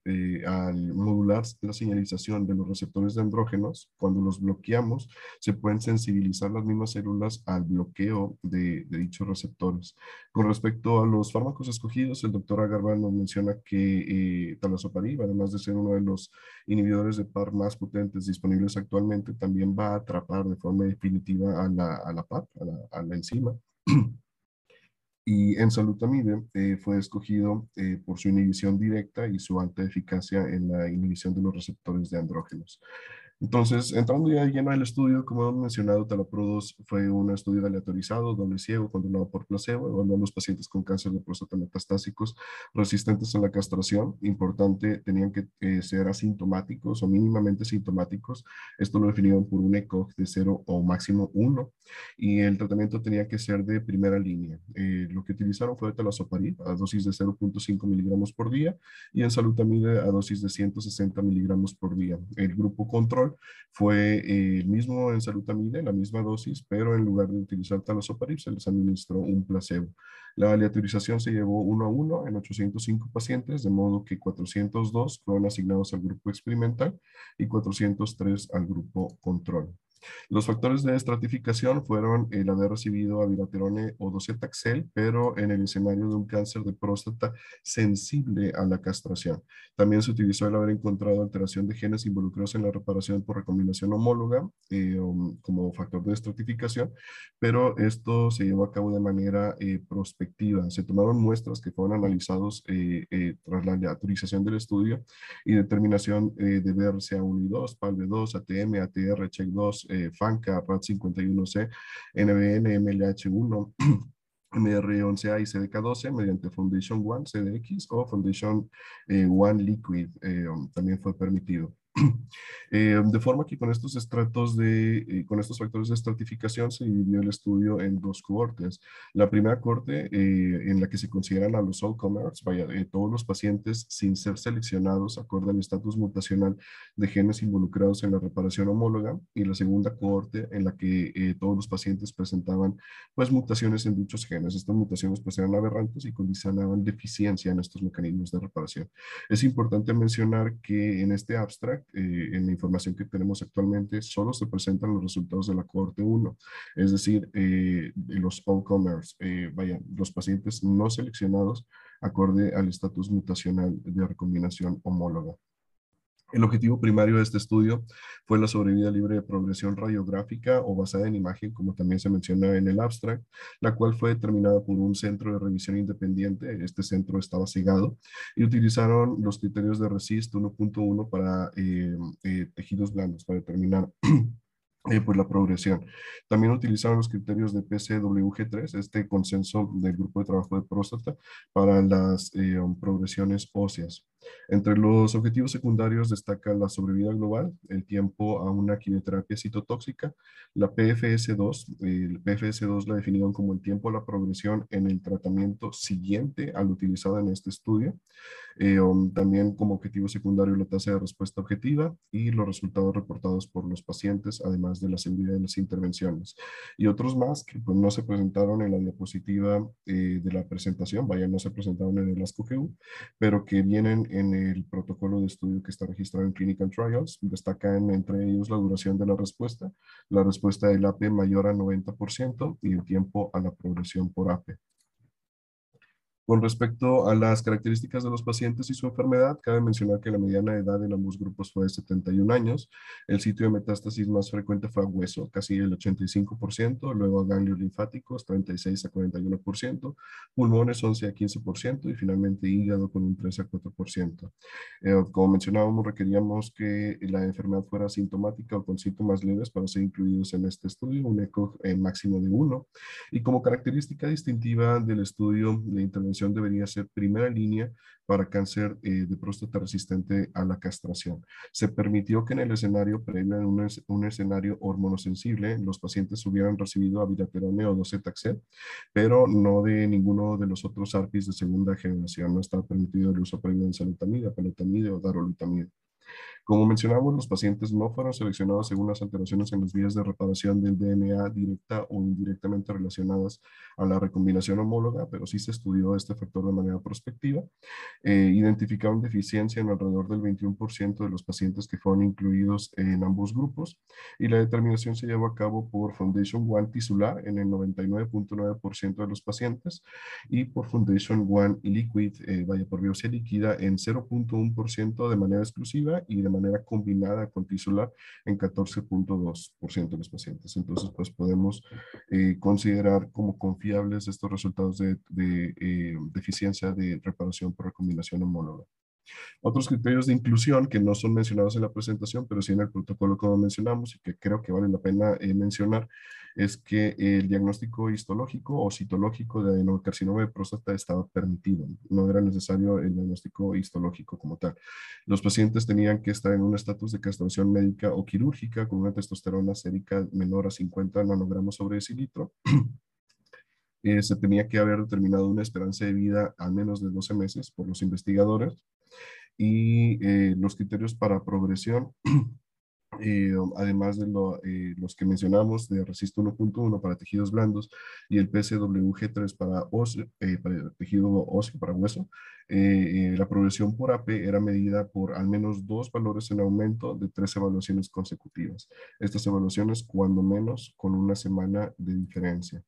al modular la señalización de los receptores de andrógenos, cuando los bloqueamos, se pueden sensibilizar las mismas células al bloqueo de, dichos receptores. Con respecto a los fármacos escogidos, el doctor Agarwal nos menciona que talazoparib, además de ser uno de los inhibidores de PARP más potentes disponibles actualmente, también va a atrapar de forma definitiva a la a la PAP, a la, enzima. *clears throat* y en salutamide eh, fue escogido eh, por su inhibición directa y su alta eficacia en la inhibición de los receptores de andrógenos. Entonces, entrando ya lleno al estudio, como hemos mencionado, Talaprodos fue un estudio aleatorizado, doble ciego, controlado por placebo, evaluando a los pacientes con cáncer de próstata metastásicos resistentes a la castración. Importante, tenían que eh, ser asintomáticos o mínimamente sintomáticos. Esto lo definieron por un ECOG de 0 o máximo 1. Y el tratamiento tenía que ser de primera línea. Eh, lo que utilizaron fue talazoparib a dosis de 0.5 miligramos por día y en salutamide a dosis de 160 miligramos por día. El grupo control fue eh, el mismo en salutamide, la misma dosis, pero en lugar de utilizar talazoparib se les administró un placebo. La aleatorización se llevó uno a uno en 805 pacientes, de modo que 402 fueron asignados al grupo experimental y 403 al grupo control. Los factores de estratificación fueron el haber recibido abiraterone o docetaxel, pero en el escenario de un cáncer de próstata sensible a la castración. También se utilizó el haber encontrado alteración de genes involucrados en la reparación por recombinación homóloga eh, como factor de estratificación, pero esto se llevó a cabo de manera eh, prospectiva. Se tomaron muestras que fueron analizados eh, tras la autorización del estudio y determinación de BRCA1 y 2, PALB2, ATM, ATR, CHECK2, eh, FANCA, RAT51C, NBN, MLH1, MR11A y CDK12 *clears throat* mediante Foundation One, CDX o Foundation eh, One Liquid eh, también fue permitido. *clears throat* Eh, de forma que con estos estratos de, eh, con estos factores de estratificación se dividió el estudio en dos cohortes. La primera corte eh, en la que se consideran a los all-comers, vaya, todos los pacientes sin ser seleccionados acorde al estatus mutacional de genes involucrados en la reparación homóloga y la segunda cohorte en la que todos los pacientes presentaban pues mutaciones en dichos genes. Estas mutaciones pues eran aberrantes y condicionaban deficiencia en estos mecanismos de reparación. Es importante mencionar que en este abstract eh, en la información que tenemos actualmente, solo se presentan los resultados de la cohorte 1, es decir, eh, los all-comers, eh, los pacientes no seleccionados acorde al estatus mutacional de recombinación homóloga. El objetivo primario de este estudio fue la sobrevida libre de progresión radiográfica o basada en imagen, como también se menciona en el abstract, la cual fue determinada por un centro de revisión independiente. Este centro estaba cegado y utilizaron los criterios de RESIST 1.1 para eh, eh, tejidos blandos, para determinar *clears throat* eh, pues la progresión. También utilizaron los criterios de PCWG3, este consenso del grupo de trabajo de próstata, para las progresiones óseas. Entre los objetivos secundarios destaca la sobrevida global, el tiempo a una quimioterapia citotóxica, la PFS2, el PFS2 la definieron como el tiempo a la progresión en el tratamiento siguiente al utilizado en este estudio, eh, um, también como objetivo secundario la tasa de respuesta objetiva y los resultados reportados por los pacientes, además de la seguridad de las intervenciones. Y otros más que pues, no se presentaron en la diapositiva eh, de la presentación, vaya, no se presentaron en el ASCO-GU, pero que vienen en el protocolo de estudio que está registrado en Clinical Trials. Destacan entre ellos la duración de la respuesta, la respuesta del AP mayor a 90% y el tiempo a la progresión por AP. Con respecto a las características de los pacientes y su enfermedad, cabe mencionar que la mediana edad en ambos grupos fue de 71 años. El sitio de metástasis más frecuente fue a hueso, casi el 85%, luego a ganglios linfáticos, 36 a 41%, pulmones 11 a 15% y finalmente hígado con un 3 a 4%. Eh, como mencionábamos, requeríamos que la enfermedad fuera sintomática o con síntomas leves para ser incluidos en este estudio, un eco eh, máximo de 1. Y como característica distintiva del estudio de intervención debería ser primera línea para cáncer eh, de próstata resistente a la castración. Se permitió que en el escenario previo, en un, escenario hormonosensible, los pacientes hubieran recibido abiraterone o docetaxel, pero no de ninguno de los otros ARPIs de segunda generación. No está permitido el uso previo de enzalutamida, pelotamida o darolutamida. Como mencionamos, los pacientes no fueron seleccionados según las alteraciones en las vías de reparación del DNA directa o indirectamente relacionadas a la recombinación homóloga, pero sí se estudió este factor de manera prospectiva. Eh, identificaron deficiencia en alrededor del 21% de los pacientes que fueron incluidos en ambos grupos y la determinación se llevó a cabo por Foundation One tisular en el 99.9% de los pacientes y por Foundation One Liquid, eh, vaya por biopsia líquida, en 0.1% de manera exclusiva y de manera combinada con tisular en 14.2% de los pacientes. Entonces, pues podemos eh, considerar como confiables estos resultados de, eh, deficiencia de reparación por recombinación homóloga. Otros criterios de inclusión que no son mencionados en la presentación, pero sí en el protocolo como mencionamos y que creo que vale la pena eh, mencionar, es que el diagnóstico histológico o citológico de adenocarcinoma de próstata estaba permitido. No era necesario el diagnóstico histológico como tal. Los pacientes tenían que estar en un estatus de castración médica o quirúrgica con una testosterona sérica menor a 50 nanogramos sobre decilitro. *clears throat* Eh, se tenía que haber determinado una esperanza de vida al menos de 12 meses por los investigadores y eh, los criterios para progresión *clears throat* Eh, además de eh, los que mencionamos de Resist 1.1 para tejidos blandos y el PCWG3 para, eh, para tejido óseo, para hueso, la progresión por AP era medida por al menos dos valores en aumento de tres evaluaciones consecutivas. Estas evaluaciones, cuando menos, con una semana de diferencia.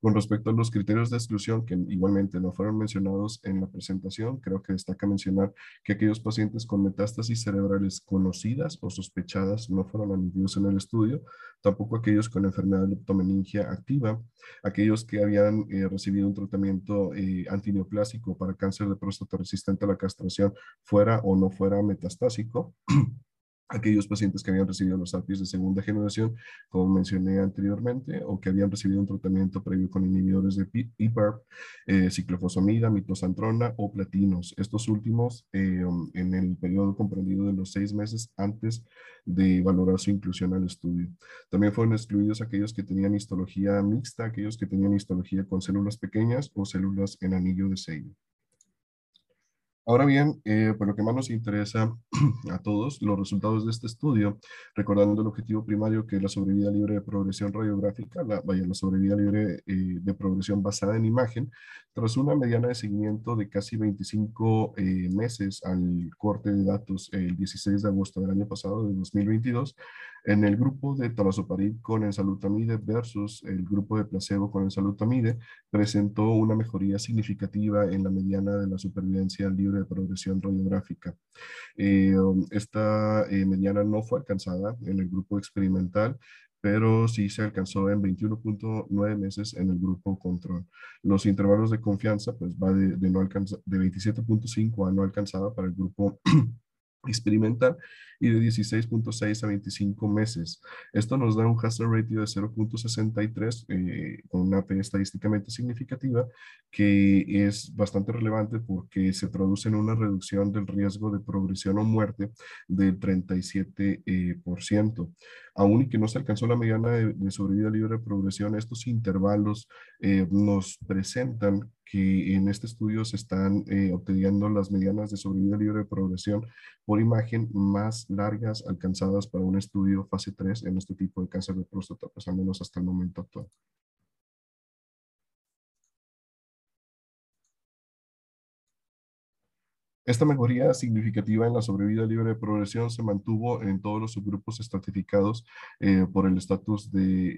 Con respecto a los criterios de exclusión, que igualmente no fueron mencionados en la presentación, creo que destaca mencionar que aquellos pacientes con metástasis cerebrales conocidas o sospechadas no fueron admitidos en el estudio, tampoco aquellos con enfermedad de leptomeningia activa, aquellos que habían eh, recibido un tratamiento eh, antineoplásico para cáncer de próstata resistente a la castración, fuera o no fuera metastásico. Aquellos pacientes que habían recibido los APIs de segunda generación, como mencioné anteriormente, o que habían recibido un tratamiento previo con inhibidores de PARP, eh, ciclofosfamida, mitosantrona o platinos. Estos últimos eh, um, en el periodo comprendido de los seis meses antes de valorar su inclusión al estudio. También fueron excluidos aquellos que tenían histología mixta, aquellos que tenían histología con células pequeñas o células en anillo de sello. Ahora bien, eh, por lo que más nos interesa *clears throat* a todos, los resultados de este estudio, recordando el objetivo primario que es la sobrevida libre de progresión radiográfica, la, vaya, la sobrevida libre eh, de progresión basada en imagen, tras una mediana de seguimiento de casi 25 eh, meses al corte de datos el 16 de agosto del año pasado, de 2022, en el grupo de talazoparib con ensalutamide versus el grupo de placebo con ensalutamide, presentó una mejoría significativa en la mediana de la supervivencia libre de progresión radiográfica. Eh, um, esta eh, mediana no fue alcanzada en el grupo experimental, pero sí se alcanzó en 21.9 meses en el grupo control. Los intervalos de confianza, pues va de, no de 27.5 a no alcanzada para el grupo *clears throat* experimental y de 16.6 a 25 meses. Esto nos da un hazard ratio de 0.63 eh, con una P estadísticamente significativa que es bastante relevante porque se traduce en una reducción del riesgo de progresión o muerte del 37%. Eh, Aún y que no se alcanzó la mediana de, sobrevida libre de progresión, estos intervalos eh, nos presentan que en este estudio se están eh, obteniendo las medianas de sobrevida libre de progresión por imagen más largas alcanzadas para un estudio fase 3 en este tipo de cáncer de próstata, pues al menos hasta el momento actual. Esta mejoría significativa en la sobrevida libre de progresión se mantuvo en todos los subgrupos estratificados eh, por el estatus de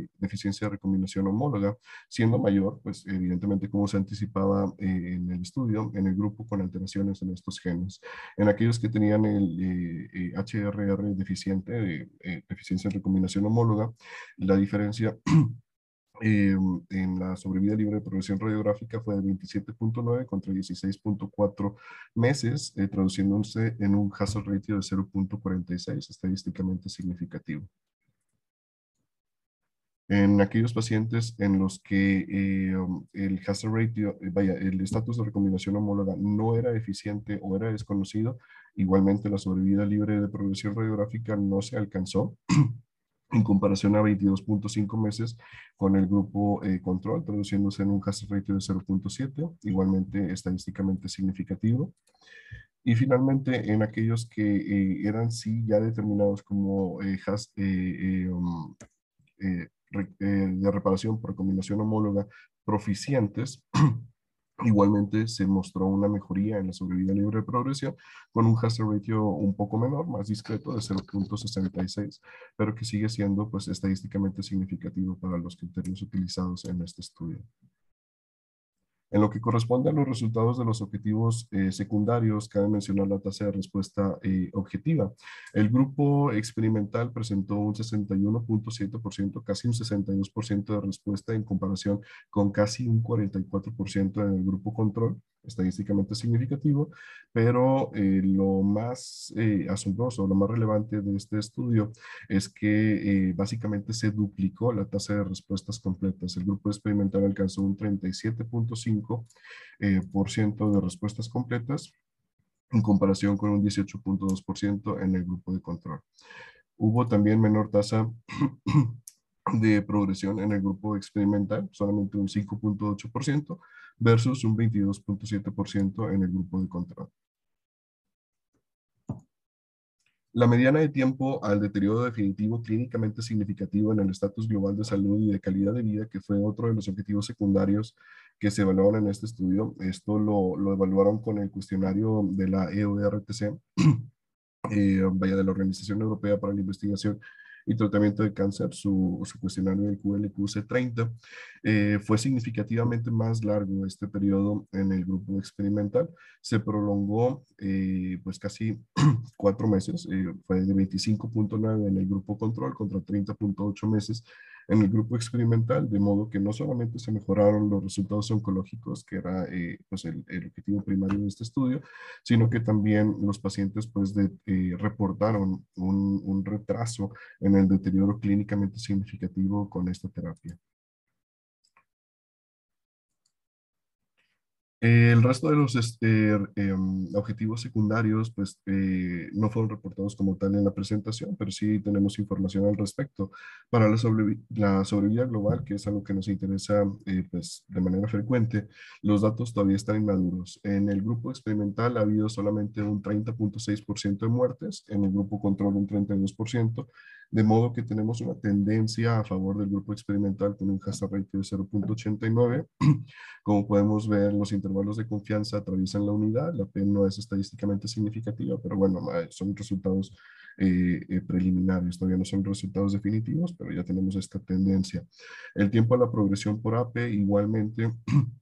eh, deficiencia de recombinación homóloga, siendo mayor, pues evidentemente como se anticipaba eh, en el estudio, en el grupo con alteraciones en estos genes. En aquellos que tenían el HRR deficiente, deficiencia de recombinación homóloga, la diferencia *clears throat* Eh, en la sobrevida libre de progresión radiográfica fue de 27.9 contra 16.4 meses, eh, traduciéndose en un hazard ratio de 0.46, estadísticamente significativo. En aquellos pacientes en los que eh, um, el hazard ratio, vaya, el estatus de recombinación homóloga no era eficiente o era desconocido, igualmente la sobrevida libre de progresión radiográfica no se alcanzó. En comparación a 22.5 meses con el grupo eh, control, traduciéndose en un hazard ratio de 0.7, igualmente estadísticamente significativo. Y finalmente, en aquellos que eh, eran sí ya determinados como eh, eh, um, de reparación por combinación homóloga proficientes, *clears throat* Igualmente se mostró una mejoría en la sobrevida libre de progresión con un hazard ratio un poco menor, más discreto de 0.66, pero que sigue siendo pues estadísticamente significativo para los criterios utilizados en este estudio. En lo que corresponde a los resultados de los objetivos eh, secundarios, cabe mencionar la tasa de respuesta eh, objetiva. El grupo experimental presentó un 61.7%, casi un 62% de respuesta en comparación con casi un 44% en el grupo control estadísticamente significativo, pero eh, lo más eh, asombroso, lo más relevante de este estudio es que eh, básicamente se duplicó la tasa de respuestas completas. El grupo experimental alcanzó un 37.5% de respuestas completas en comparación con un 18.2% en el grupo de control. Hubo también menor tasa *clears throat* de progresión en el grupo experimental, solamente un 5.8%, versus un 22.7% en el grupo de control. La mediana de tiempo al deterioro definitivo clínicamente significativo en el estatus global de salud y de calidad de vida, que fue otro de los objetivos secundarios que se evaluaron en este estudio. Esto lo, lo evaluaron con el cuestionario de la EORTC, *clears throat* eh, vaya de la Organización Europea para la Investigación y tratamiento de cáncer, su, su cuestionario del QLQC30, eh, fue significativamente más largo este periodo en el grupo experimental. Se prolongó eh, pues casi *clears throat* cuatro meses, eh, fue de 25.9 en el grupo control contra 30.8 meses en el grupo experimental, de modo que no solamente se mejoraron los resultados oncológicos, que era eh, pues el, objetivo primario de este estudio, sino que también los pacientes pues eh, reportaron un, un retraso en el deterioro clínicamente significativo con esta terapia. El resto de los este, em, objetivos secundarios pues, eh, no fueron reportados como tal en la presentación, pero sí tenemos información al respecto. Para la, la sobrevida global, que es algo que nos interesa eh, pues, de manera frecuente, los datos todavía están inmaduros. En el grupo experimental ha habido solamente un 30.6% de muertes, en el grupo control un 32%, de modo que tenemos una tendencia a favor del grupo experimental con un hazard ratio de 0.89. *clears throat* Como podemos ver, los intervalos de confianza atraviesan la unidad. La P no es estadísticamente significativa, pero bueno, son resultados eh, eh, preliminares, todavía no son resultados definitivos, pero ya tenemos esta tendencia. El tiempo a la progresión por AP igualmente *clears throat*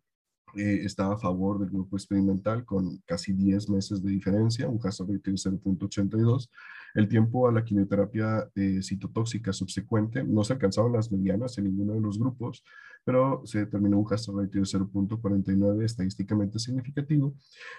eh, estaba a favor del grupo experimental con casi 10 meses de diferencia, un hazard ratio de 0.82. El tiempo a la quimioterapia eh, citotóxica subsecuente no se alcanzaban las medianas en ninguno de los grupos, pero se determinó un hazard ratio de 0.49 estadísticamente significativo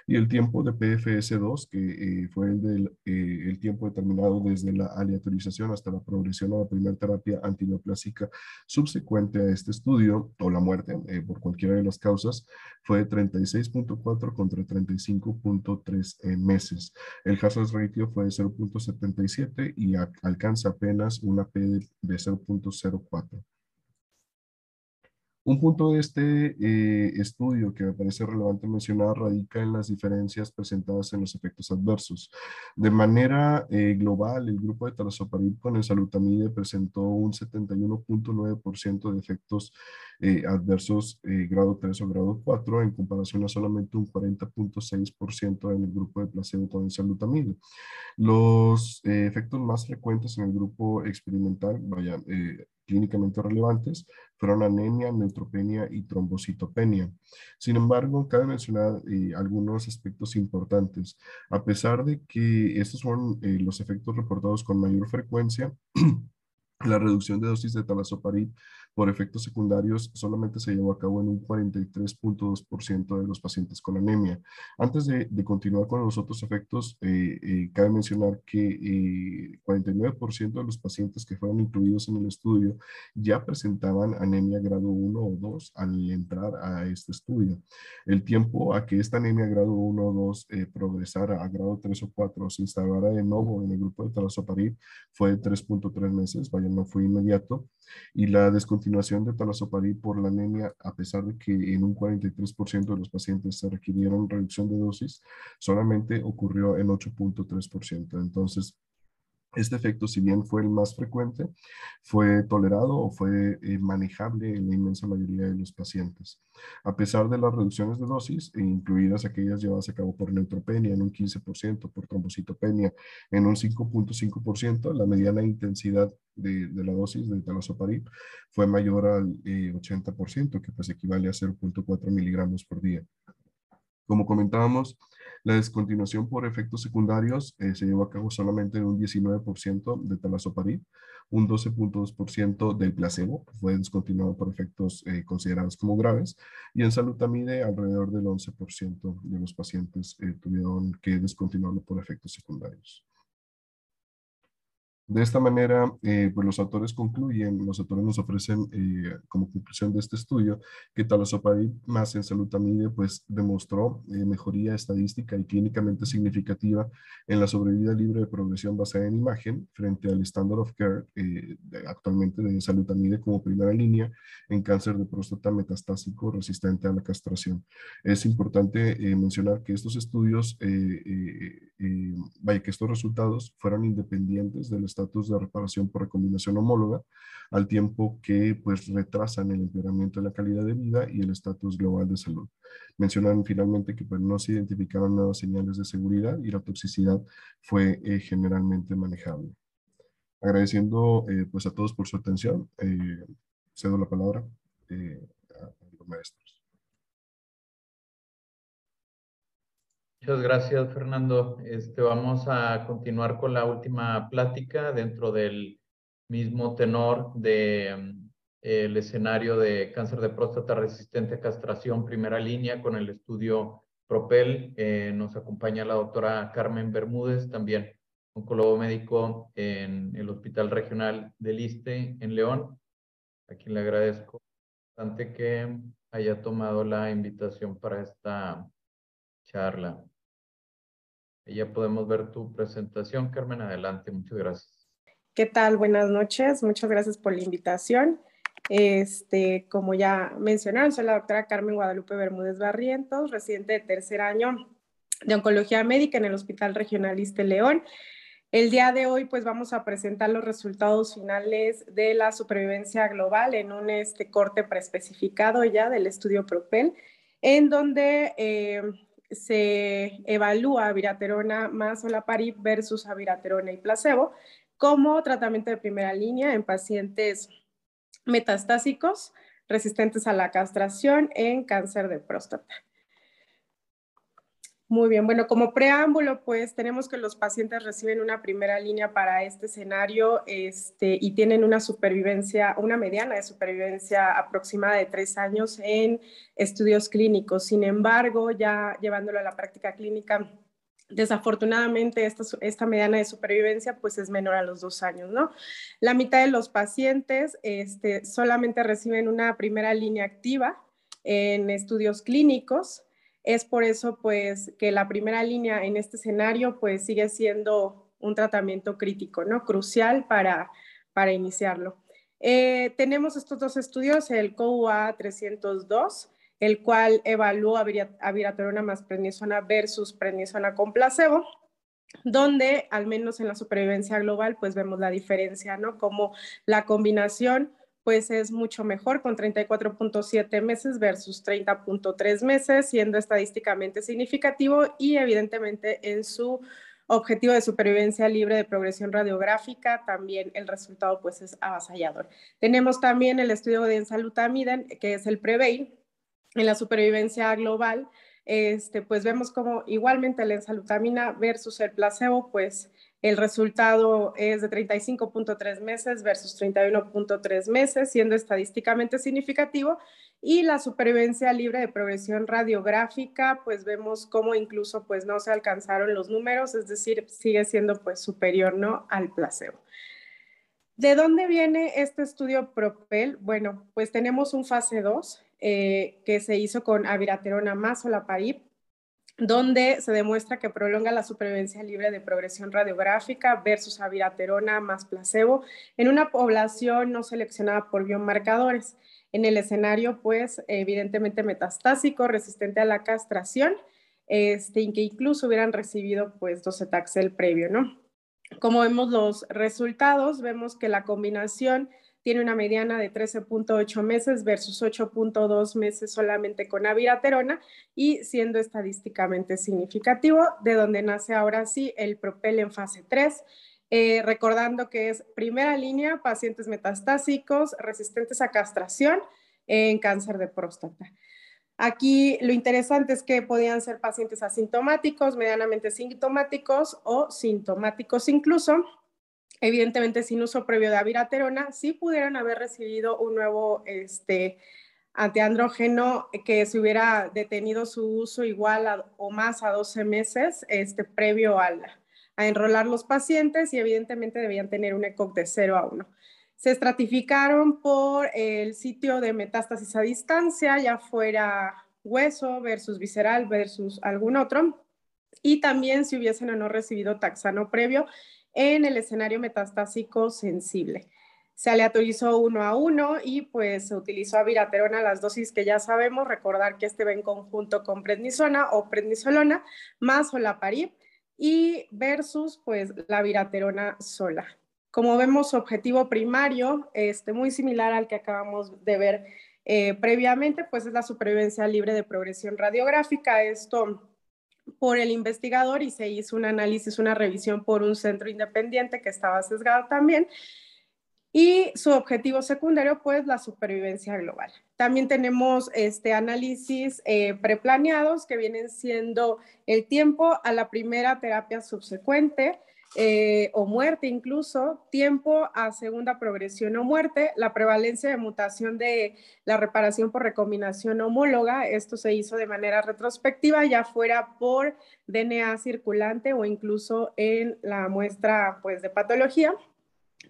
y el tiempo de PFS2, que eh, fue el, del, eh, el tiempo determinado desde la aleatorización hasta la progresión a la primera terapia antineoplásica subsecuente a este estudio o la muerte por cualquiera de las causas, fue de 36.4 contra 35.3 meses. El hazard ratio fue de 0.70 y alcanza apenas una P de 0.04. Un punto de este eh, estudio que me parece relevante mencionar radica en las diferencias presentadas en los efectos adversos. De manera eh, global, el grupo de talazoparib con el salutamide presentó un 71.9% de efectos eh, adversos grado 3 o grado 4 en comparación a solamente un 40.6% en el grupo de placebo con el salutamide. Los efectos más frecuentes en el grupo experimental, vaya, clínicamente relevantes fueron anemia, neutropenia y trombocitopenia. Sin embargo, cabe mencionar eh, algunos aspectos importantes. A pesar de que estos fueron eh, los efectos reportados con mayor frecuencia, *clears throat* la reducción de dosis de talazoparib por efectos secundarios solamente se llevó a cabo en un 43.2% de los pacientes con anemia. Antes de, continuar con los otros efectos, eh, eh, cabe mencionar que 49% eh, de los pacientes que fueron incluidos en el estudio ya presentaban anemia grado 1 o 2 al entrar a este estudio. El tiempo a que esta anemia grado 1 o 2 progresara a grado 3 o 4 o se instalara de nuevo en el grupo de talazoparib fue de 3.3 meses, vaya, no fue inmediato, y la descontinuación descontinuación de talazoparib por la anemia, a pesar de que en un 43% de los pacientes se requirieron reducción de dosis, solamente ocurrió en 8.3%. Entonces, este efecto, si bien fue el más frecuente, fue tolerado o fue eh, manejable en la inmensa mayoría de los pacientes. A pesar de las reducciones de dosis, e incluidas aquellas llevadas a cabo por neutropenia en un 15%, por trombocitopenia en un 5.5%, la mediana intensidad de, la dosis de talazoparib fue mayor al 80%, eh, que pues equivale a 0.4 miligramos por día. Como comentábamos, la descontinuación por efectos secundarios eh, se llevó a cabo solamente en un 19% de talazoparib, un 12.2% del placebo fue descontinuado por efectos eh, considerados como graves y en salutamide alrededor del 11% de los pacientes eh, tuvieron que descontinuarlo por efectos secundarios. De esta manera, eh, pues los autores concluyen, los autores nos ofrecen eh, como conclusión de este estudio que talazoparib más en salutamide pues demostró eh, mejoría estadística y clínicamente significativa en la sobrevida libre de progresión basada en imagen frente al standard of care actualmente de salutamide como primera línea en cáncer de próstata metastásico resistente a la castración. Es importante mencionar que estos estudios, vaya que estos resultados fueron independientes del estatus de reparación por recombinación homóloga, al tiempo que pues retrasan el empeoramiento de la calidad de vida y el estatus global de salud. Mencionan finalmente que pues, no se identificaron nuevas señales de seguridad y la toxicidad fue eh, generalmente manejable. Agradeciendo eh, pues a todos por su atención, eh, cedo la palabra a los Muchas gracias, Fernando. Este, vamos a continuar con la última plática dentro del mismo tenor de el escenario de cáncer de próstata resistente a castración primera línea con el estudio Propel. Eh, nos acompaña la doctora Carmen Bermúdez, también oncólogo médico en el Hospital Regional del Iste en León, a quien le agradezco bastante que haya tomado la invitación para esta charla. Ya podemos ver tu presentación. Carmen, adelante. Muchas gracias. ¿Qué tal? Buenas noches. Muchas gracias por la invitación. Este, como ya mencionaron, soy la doctora Carmen Guadalupe Bermúdez Barrientos, residente de tercer año de Oncología Médica en el Hospital Regional Iste León. El día de hoy, pues vamos a presentar los resultados finales de la supervivencia global en un este, corte preespecificado ya del estudio Propel, en donde eh, se evalúa viraterona más olaparib versus aviraterona y placebo como tratamiento de primera línea en pacientes metastásicos resistentes a la castración en cáncer de próstata. Muy bien, bueno, como preámbulo, pues tenemos que los pacientes reciben una primera línea para este escenario este, y tienen una supervivencia, una mediana de supervivencia aproximada de tres años en estudios clínicos. Sin embargo, ya llevándolo a la práctica clínica, desafortunadamente esta, esta mediana de supervivencia pues es menor a los dos años, ¿no? La mitad de los pacientes este, solamente reciben una primera línea activa en estudios clínicos es por eso, pues, que la primera línea en este escenario, pues, sigue siendo un tratamiento crítico, ¿no? Crucial para, para iniciarlo. Eh, tenemos estos dos estudios, el COUA 302, el cual evalúa aviraterona más prednisona versus prednisona con placebo, donde al menos en la supervivencia global, pues vemos la diferencia, ¿no? Como la combinación pues es mucho mejor con 34.7 meses versus 30.3 meses, siendo estadísticamente significativo y evidentemente en su objetivo de supervivencia libre de progresión radiográfica, también el resultado pues es avasallador. Tenemos también el estudio de ensalutamida, que es el PREVEI, en la supervivencia global, este, pues vemos como igualmente la ensalutamina versus el placebo, pues el resultado es de 35.3 meses versus 31.3 meses, siendo estadísticamente significativo. Y la supervivencia libre de progresión radiográfica, pues vemos cómo incluso pues no se alcanzaron los números, es decir, sigue siendo pues superior ¿no? al placebo. ¿De dónde viene este estudio Propel? Bueno, pues tenemos un fase 2 eh, que se hizo con aviraterona más olaparib donde se demuestra que prolonga la supervivencia libre de progresión radiográfica versus aviraterona más placebo en una población no seleccionada por biomarcadores. En el escenario, pues, evidentemente metastásico, resistente a la castración, este, que incluso hubieran recibido, pues, docetaxel previo, ¿no? Como vemos los resultados, vemos que la combinación tiene una mediana de 13.8 meses versus 8.2 meses solamente con aviraterona y siendo estadísticamente significativo, de donde nace ahora sí el propel en fase 3, eh, recordando que es primera línea pacientes metastásicos resistentes a castración en cáncer de próstata. Aquí lo interesante es que podían ser pacientes asintomáticos, medianamente sintomáticos o sintomáticos incluso, evidentemente sin uso previo de aviraterona, sí pudieran haber recibido un nuevo este, antiandrógeno que se hubiera detenido su uso igual o más a 12 meses este, previo a enrolar los pacientes y evidentemente debían tener un ECOG de 0 a 1. Se estratificaron por el sitio de metástasis a distancia, ya fuera hueso versus visceral versus algún otro, y también si hubiesen o no recibido taxano previo en el escenario metastásico sensible. Se aleatorizó uno a uno y pues se utilizó aviraterona, las dosis que ya sabemos, recordar que este va en conjunto con prednisona o prednisolona más olaparib y versus pues la viraterona sola. Como vemos, objetivo primario, este, muy similar al que acabamos de ver eh, previamente, pues es la supervivencia libre de progresión radiográfica. Esto por el investigador y se hizo un análisis, una revisión por un centro independiente que estaba sesgado también. Y su objetivo secundario, pues, la supervivencia global. También tenemos este análisis eh, preplaneados que vienen siendo el tiempo a la primera terapia subsecuente, eh, o muerte incluso, tiempo a segunda progresión o muerte, la prevalencia de mutación de la reparación por recombinación homóloga, esto se hizo de manera retrospectiva, ya fuera por DNA circulante o incluso en la muestra pues, de patología.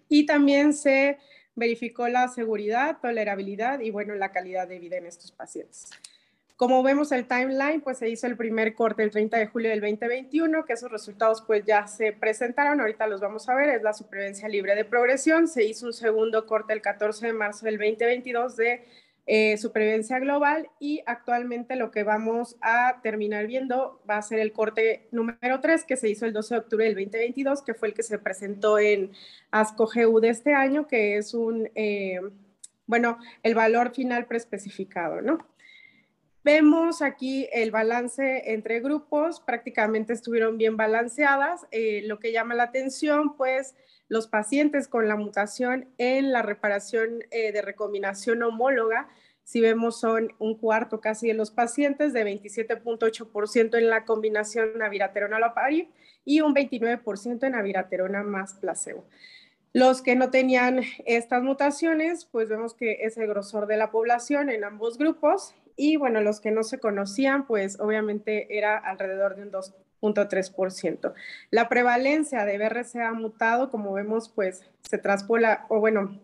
Y también se verificó la seguridad, tolerabilidad y bueno, la calidad de vida en estos pacientes. Como vemos el timeline, pues se hizo el primer corte el 30 de julio del 2021, que esos resultados pues ya se presentaron, ahorita los vamos a ver, es la supervivencia libre de progresión. Se hizo un segundo corte el 14 de marzo del 2022 de eh, supervivencia global y actualmente lo que vamos a terminar viendo va a ser el corte número 3 que se hizo el 12 de octubre del 2022, que fue el que se presentó en ASCO-GU de este año, que es un, eh, bueno, el valor final preespecificado, ¿no? Vemos aquí el balance entre grupos, prácticamente estuvieron bien balanceadas. Eh, lo que llama la atención, pues, los pacientes con la mutación en la reparación eh, de recombinación homóloga, si vemos son un cuarto casi de los pacientes, de 27.8% en la combinación aviraterona-loparib y un 29% en aviraterona más placebo. Los que no tenían estas mutaciones, pues vemos que es el grosor de la población en ambos grupos y bueno, los que no se conocían, pues obviamente era alrededor de un 2.3%. La prevalencia de BRCA mutado, como vemos, pues se traspola, o bueno,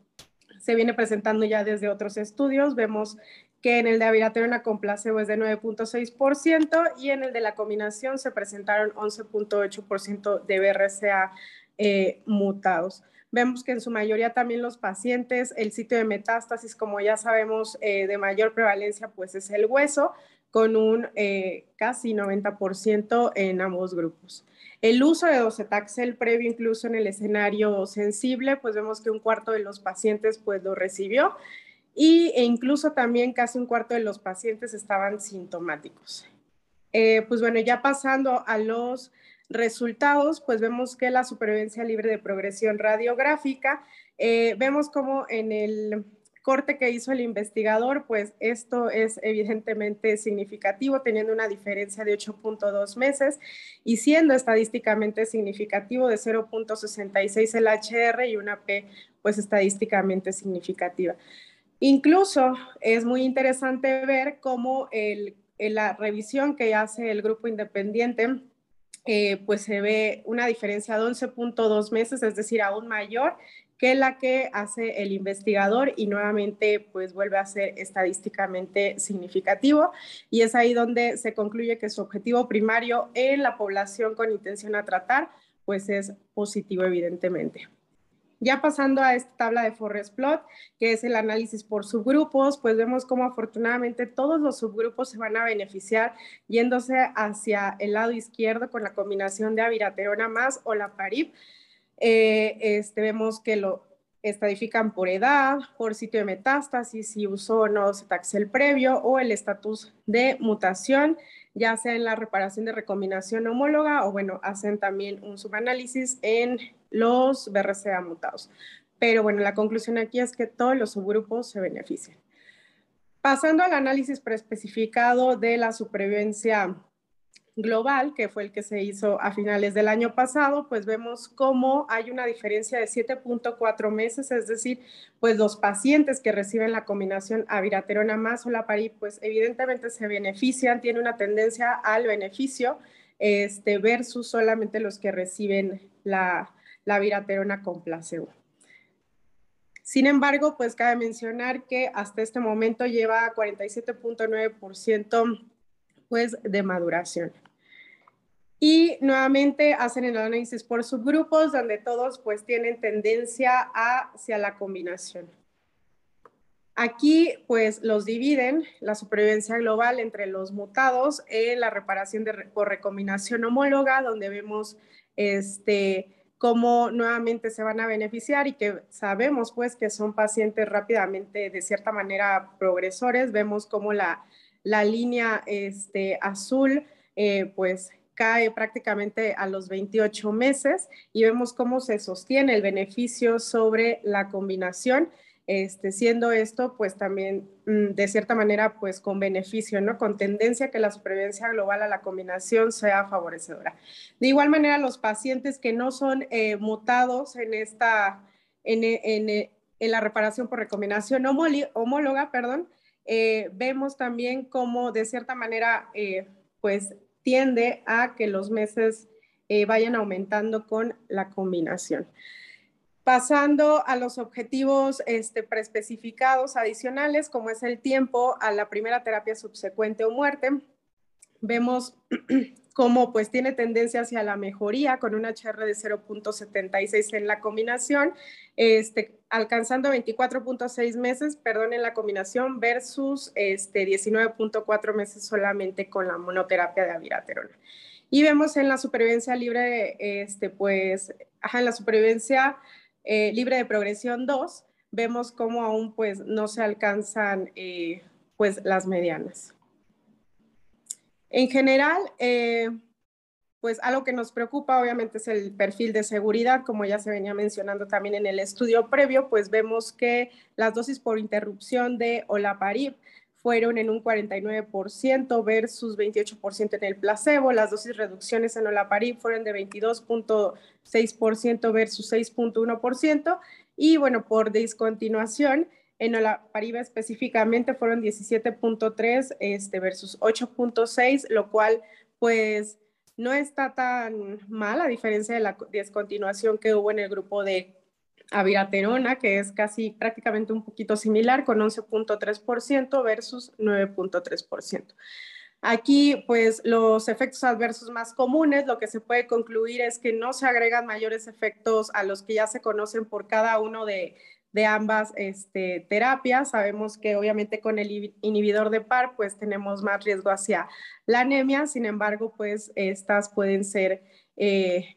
se viene presentando ya desde otros estudios. Vemos que en el de aviraterona con placebo es de 9.6% y en el de la combinación se presentaron 11.8% de BRCA eh, mutados. Vemos que en su mayoría también los pacientes, el sitio de metástasis, como ya sabemos, eh, de mayor prevalencia, pues es el hueso, con un eh, casi 90% en ambos grupos. El uso de docetaxel previo incluso en el escenario sensible, pues vemos que un cuarto de los pacientes pues lo recibió y, e incluso también casi un cuarto de los pacientes estaban sintomáticos. Eh, pues bueno, ya pasando a los resultados, pues vemos que la supervivencia libre de progresión radiográfica, eh, vemos como en el corte que hizo el investigador, pues esto es evidentemente significativo, teniendo una diferencia de 8.2 meses y siendo estadísticamente significativo de 0.66 el HR y una P, pues estadísticamente significativa. Incluso es muy interesante ver cómo el, la revisión que hace el grupo independiente pues se ve una diferencia de 11.2 meses, es decir, aún mayor que la que hace el investigador y nuevamente pues vuelve a ser estadísticamente significativo y es ahí donde se concluye que su objetivo primario en la población con intención a tratar pues es positivo evidentemente. Ya pasando a esta tabla de Forest Plot, que es el análisis por subgrupos, pues vemos cómo afortunadamente todos los subgrupos se van a beneficiar yéndose hacia el lado izquierdo con la combinación de aviraterona más o la parib, eh, este, vemos que lo estadifican por edad, por sitio de metástasis, si usó o no cetaxel previo o el estatus de mutación, ya sea en la reparación de recombinación homóloga o bueno, hacen también un subanálisis en los BRCA mutados. Pero bueno, la conclusión aquí es que todos los subgrupos se benefician. Pasando al análisis preespecificado de la supervivencia global, que fue el que se hizo a finales del año pasado, pues vemos cómo hay una diferencia de 7.4 meses, es decir, pues los pacientes que reciben la combinación aviraterona más olaparib, pues evidentemente se benefician, tiene una tendencia al beneficio, este, versus solamente los que reciben la, la viraterona con placebo. Sin embargo, pues cabe mencionar que hasta este momento lleva 47.9% pues, de maduración. Y nuevamente hacen el análisis por subgrupos, donde todos pues tienen tendencia hacia la combinación. Aquí pues los dividen la supervivencia global entre los mutados en la reparación por recombinación homóloga, donde vemos este, cómo nuevamente se van a beneficiar y que sabemos pues que son pacientes rápidamente de cierta manera progresores. Vemos cómo la la línea este, azul, eh, pues cae prácticamente a los 28 meses y vemos cómo se sostiene el beneficio sobre la combinación, este, siendo esto pues también mm, de cierta manera pues con beneficio, ¿no? Con tendencia que la supervivencia global a la combinación sea favorecedora. De igual manera, los pacientes que no son eh, mutados en esta, en, en, en, la reparación por recombinación homóloga, perdón, eh, vemos también cómo de cierta manera, eh, pues tiende a que los meses vayan aumentando con la combinación. Pasando a los objetivos este, preespecificados adicionales, como es el tiempo a la primera terapia subsecuente o muerte, vemos *clears throat* cómo pues tiene tendencia hacia la mejoría con un HR de 0.76 en la combinación, este, alcanzando 24.6 meses, perdón, en la combinación versus este, 19.4 meses solamente con la monoterapia de aviraterona. Y vemos en la supervivencia libre, este, pues, ajá, en la supervivencia eh, libre de progresión 2, vemos cómo aún pues no se alcanzan eh, pues las medianas. En general, eh, pues algo que nos preocupa obviamente es el perfil de seguridad, como ya se venía mencionando también en el estudio previo, pues vemos que las dosis por interrupción de olaparib fueron en un 49% versus 28% en el placebo. Las dosis reducciones en olaparib fueron de 22.6% versus 6.1%. Y bueno, por discontinuación, en la Pariba específicamente fueron 17.3 este, versus 8.6, lo cual pues no está tan mal a diferencia de la descontinuación que hubo en el grupo de aviraterona, que es casi prácticamente un poquito similar, con 11.3% versus 9.3%. Aquí, pues, los efectos adversos más comunes, lo que se puede concluir es que no se agregan mayores efectos a los que ya se conocen por cada uno de, de ambas este, terapias. Sabemos que obviamente con el inhibidor de PAR pues tenemos más riesgo hacia la anemia, sin embargo pues estas pueden ser eh,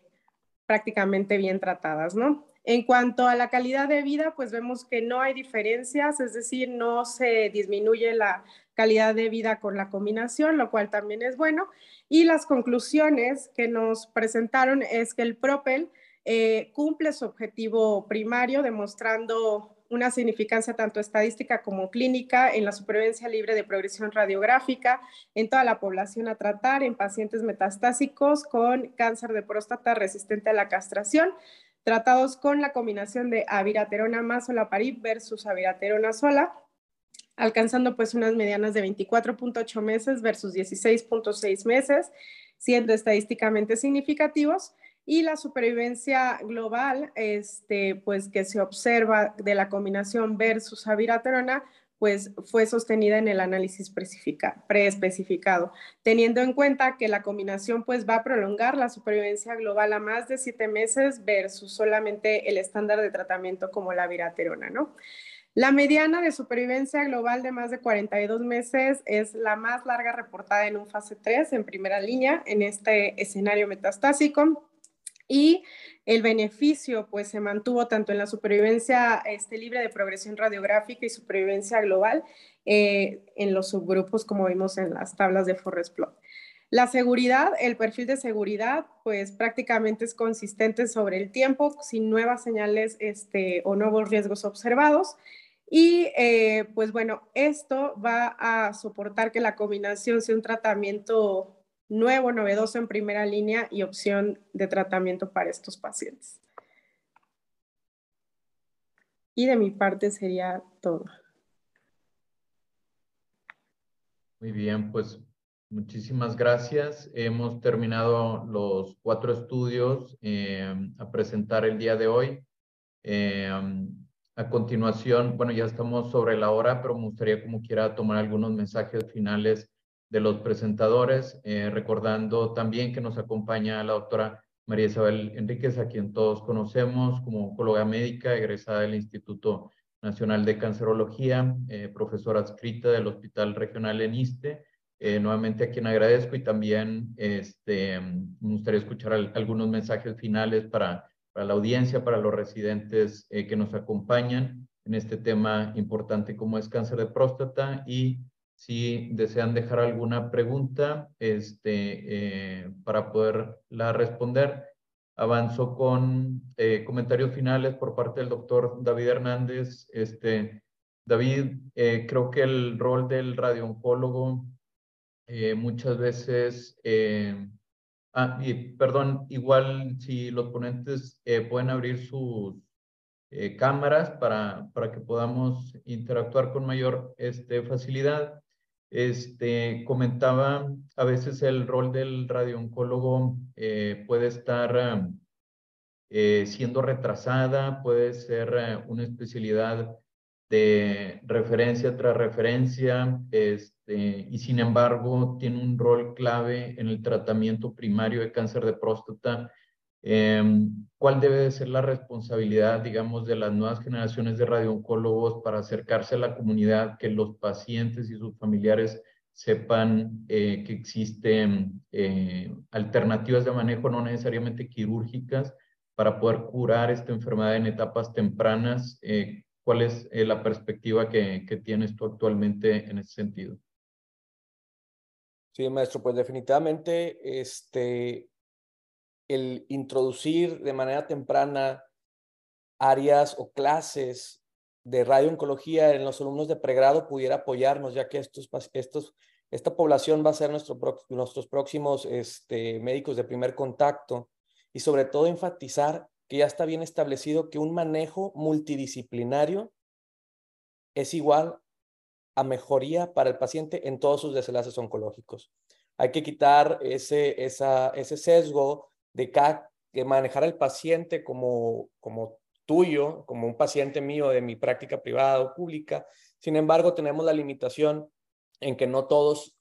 prácticamente bien tratadas, ¿no? En cuanto a la calidad de vida, pues vemos que no hay diferencias, es decir, no se disminuye la calidad de vida con la combinación, lo cual también es bueno. Y las conclusiones que nos presentaron es que el Propel eh, cumple su objetivo primario, demostrando una significancia tanto estadística como clínica en la supervivencia libre de progresión radiográfica en toda la población a tratar en pacientes metastásicos con cáncer de próstata resistente a la castración, tratados con la combinación de aviraterona más olaparib versus aviraterona sola, alcanzando pues unas medianas de 24.8 meses versus 16.6 meses, siendo estadísticamente significativos. Y la supervivencia global, este, pues que se observa de la combinación versus abiraterona, pues fue sostenida en el análisis preespecificado, teniendo en cuenta que la combinación pues va a prolongar la supervivencia global a más de siete meses versus solamente el estándar de tratamiento como la viraterona, ¿no? La mediana de supervivencia global de más de 42 meses es la más larga reportada en un fase 3 en primera línea en este escenario metastásico y el beneficio pues se mantuvo tanto en la supervivencia este, libre de progresión radiográfica y supervivencia global eh, en los subgrupos como vimos en las tablas de Forest Plot. La seguridad, el perfil de seguridad, pues prácticamente es consistente sobre el tiempo, sin nuevas señales este, o nuevos riesgos observados. Y eh, pues bueno, esto va a soportar que la combinación sea un tratamiento nuevo, novedoso en primera línea y opción de tratamiento para estos pacientes. Y de mi parte sería todo. Muy bien, pues muchísimas gracias. Hemos terminado los cuatro estudios eh, a presentar el día de hoy. Eh, a continuación, bueno, ya estamos sobre la hora, pero me gustaría como quiera tomar algunos mensajes finales de los presentadores, eh, recordando también que nos acompaña la doctora María Isabel Enríquez, a quien todos conocemos como oncóloga médica, egresada del Instituto Nacional de Cancerología, eh, profesora adscrita del Hospital Regional en ISTE. Eh, nuevamente a quien agradezco y también este, me gustaría escuchar algunos mensajes finales para para la audiencia, para los residentes eh, que nos acompañan en este tema importante como es cáncer de próstata y si desean dejar alguna pregunta este, eh, para poderla responder. Avanzo con eh, comentarios finales por parte del doctor David Hernández. Este, David, creo que el rol del radiooncólogo muchas veces Ah, y perdón, igual si los ponentes eh, pueden abrir sus eh, cámaras para, para que podamos interactuar con mayor este, facilidad. Este, comentaba, a veces el rol del radiooncólogo eh, puede estar siendo retrasada, puede ser una especialidad de referencia tras referencia, este, y sin embargo tiene un rol clave en el tratamiento primario de cáncer de próstata. Em, ¿Cuál debe de ser la responsabilidad, digamos, de las nuevas generaciones de radiooncólogos para acercarse a la comunidad, que los pacientes y sus familiares sepan eh, que existen eh, alternativas de manejo no necesariamente quirúrgicas para poder curar esta enfermedad en etapas tempranas? Eh, ¿Cuál es la perspectiva que, tienes tú actualmente en ese sentido? Sí, maestro, pues definitivamente este, el introducir de manera temprana áreas o clases de radiooncología en los alumnos de pregrado pudiera apoyarnos, ya que estos, estos, esta población va a ser nuestro, nuestros próximos este, médicos de primer contacto y sobre todo enfatizar que ya está bien establecido que un manejo multidisciplinario es igual a mejoría para el paciente en todos sus desenlaces oncológicos. Hay que quitar ese, esa, ese sesgo de, que manejar al paciente como, como tuyo, como un paciente mío de mi práctica privada o pública. Sin embargo, tenemos la limitación en que no todos,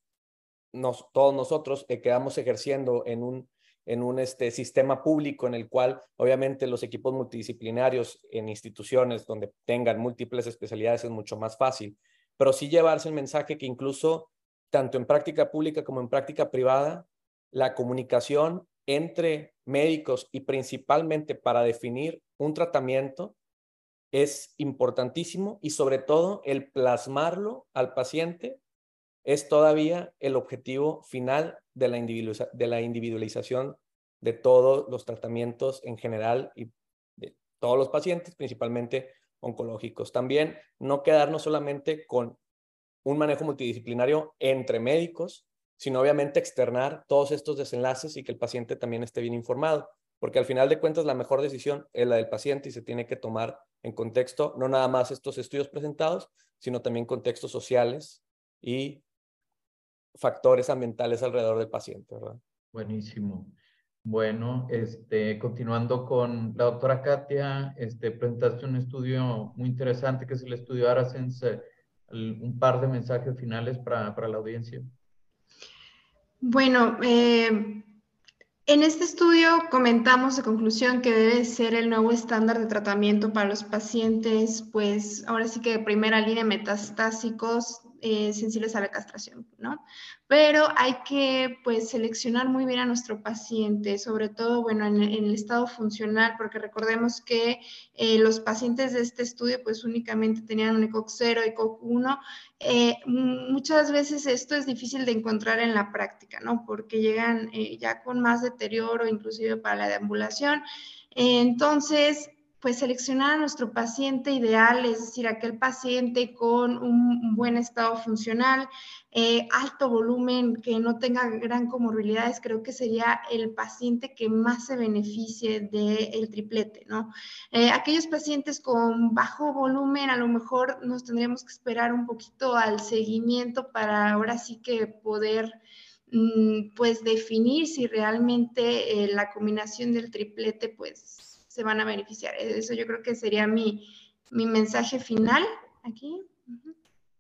nos, todos nosotros eh, quedamos ejerciendo en un en un este, sistema público en el cual obviamente los equipos multidisciplinarios en instituciones donde tengan múltiples especialidades es mucho más fácil, pero sí llevarse el mensaje que incluso tanto en práctica pública como en práctica privada, la comunicación entre médicos y principalmente para definir un tratamiento es importantísimo y sobre todo el plasmarlo al paciente es todavía el objetivo final de la, de la individualización de todos los tratamientos en general y de todos los pacientes, principalmente oncológicos. También no quedarnos solamente con un manejo multidisciplinario entre médicos, sino obviamente externar todos estos desenlaces y que el paciente también esté bien informado, porque al final de cuentas la mejor decisión es la del paciente y se tiene que tomar en contexto no nada más estos estudios presentados, sino también contextos sociales y factores ambientales alrededor del paciente, ¿verdad? Buenísimo. Bueno, este, continuando con la doctora Katia, este, presentaste un estudio muy interesante que es el estudio Arasense. Un par de mensajes finales para, para la audiencia. Bueno, eh, en este estudio comentamos de conclusión que debe ser el nuevo estándar de tratamiento para los pacientes, pues ahora sí que de primera línea metastásicos eh, sensibles a la castración, ¿no? Pero hay que, pues, seleccionar muy bien a nuestro paciente, sobre todo, bueno, en, el estado funcional, porque recordemos que eh, los pacientes de este estudio, pues, únicamente tenían un ECOG 0, ECOG 1. Eh, muchas veces esto es difícil de encontrar en la práctica, ¿no? Porque llegan ya con más deterioro, inclusive para la deambulación. Entonces, pues seleccionar a nuestro paciente ideal, es decir, aquel paciente con un, buen estado funcional, eh, alto volumen, que no tenga gran comorbilidades, creo que sería el paciente que más se beneficie del triplete, ¿no? Eh, aquellos pacientes con bajo volumen, a lo mejor nos tendríamos que esperar un poquito al seguimiento para ahora sí que poder mm, pues definir si realmente eh, la combinación del triplete pues se van a beneficiar. Eso yo creo que sería mi, mi mensaje final aquí.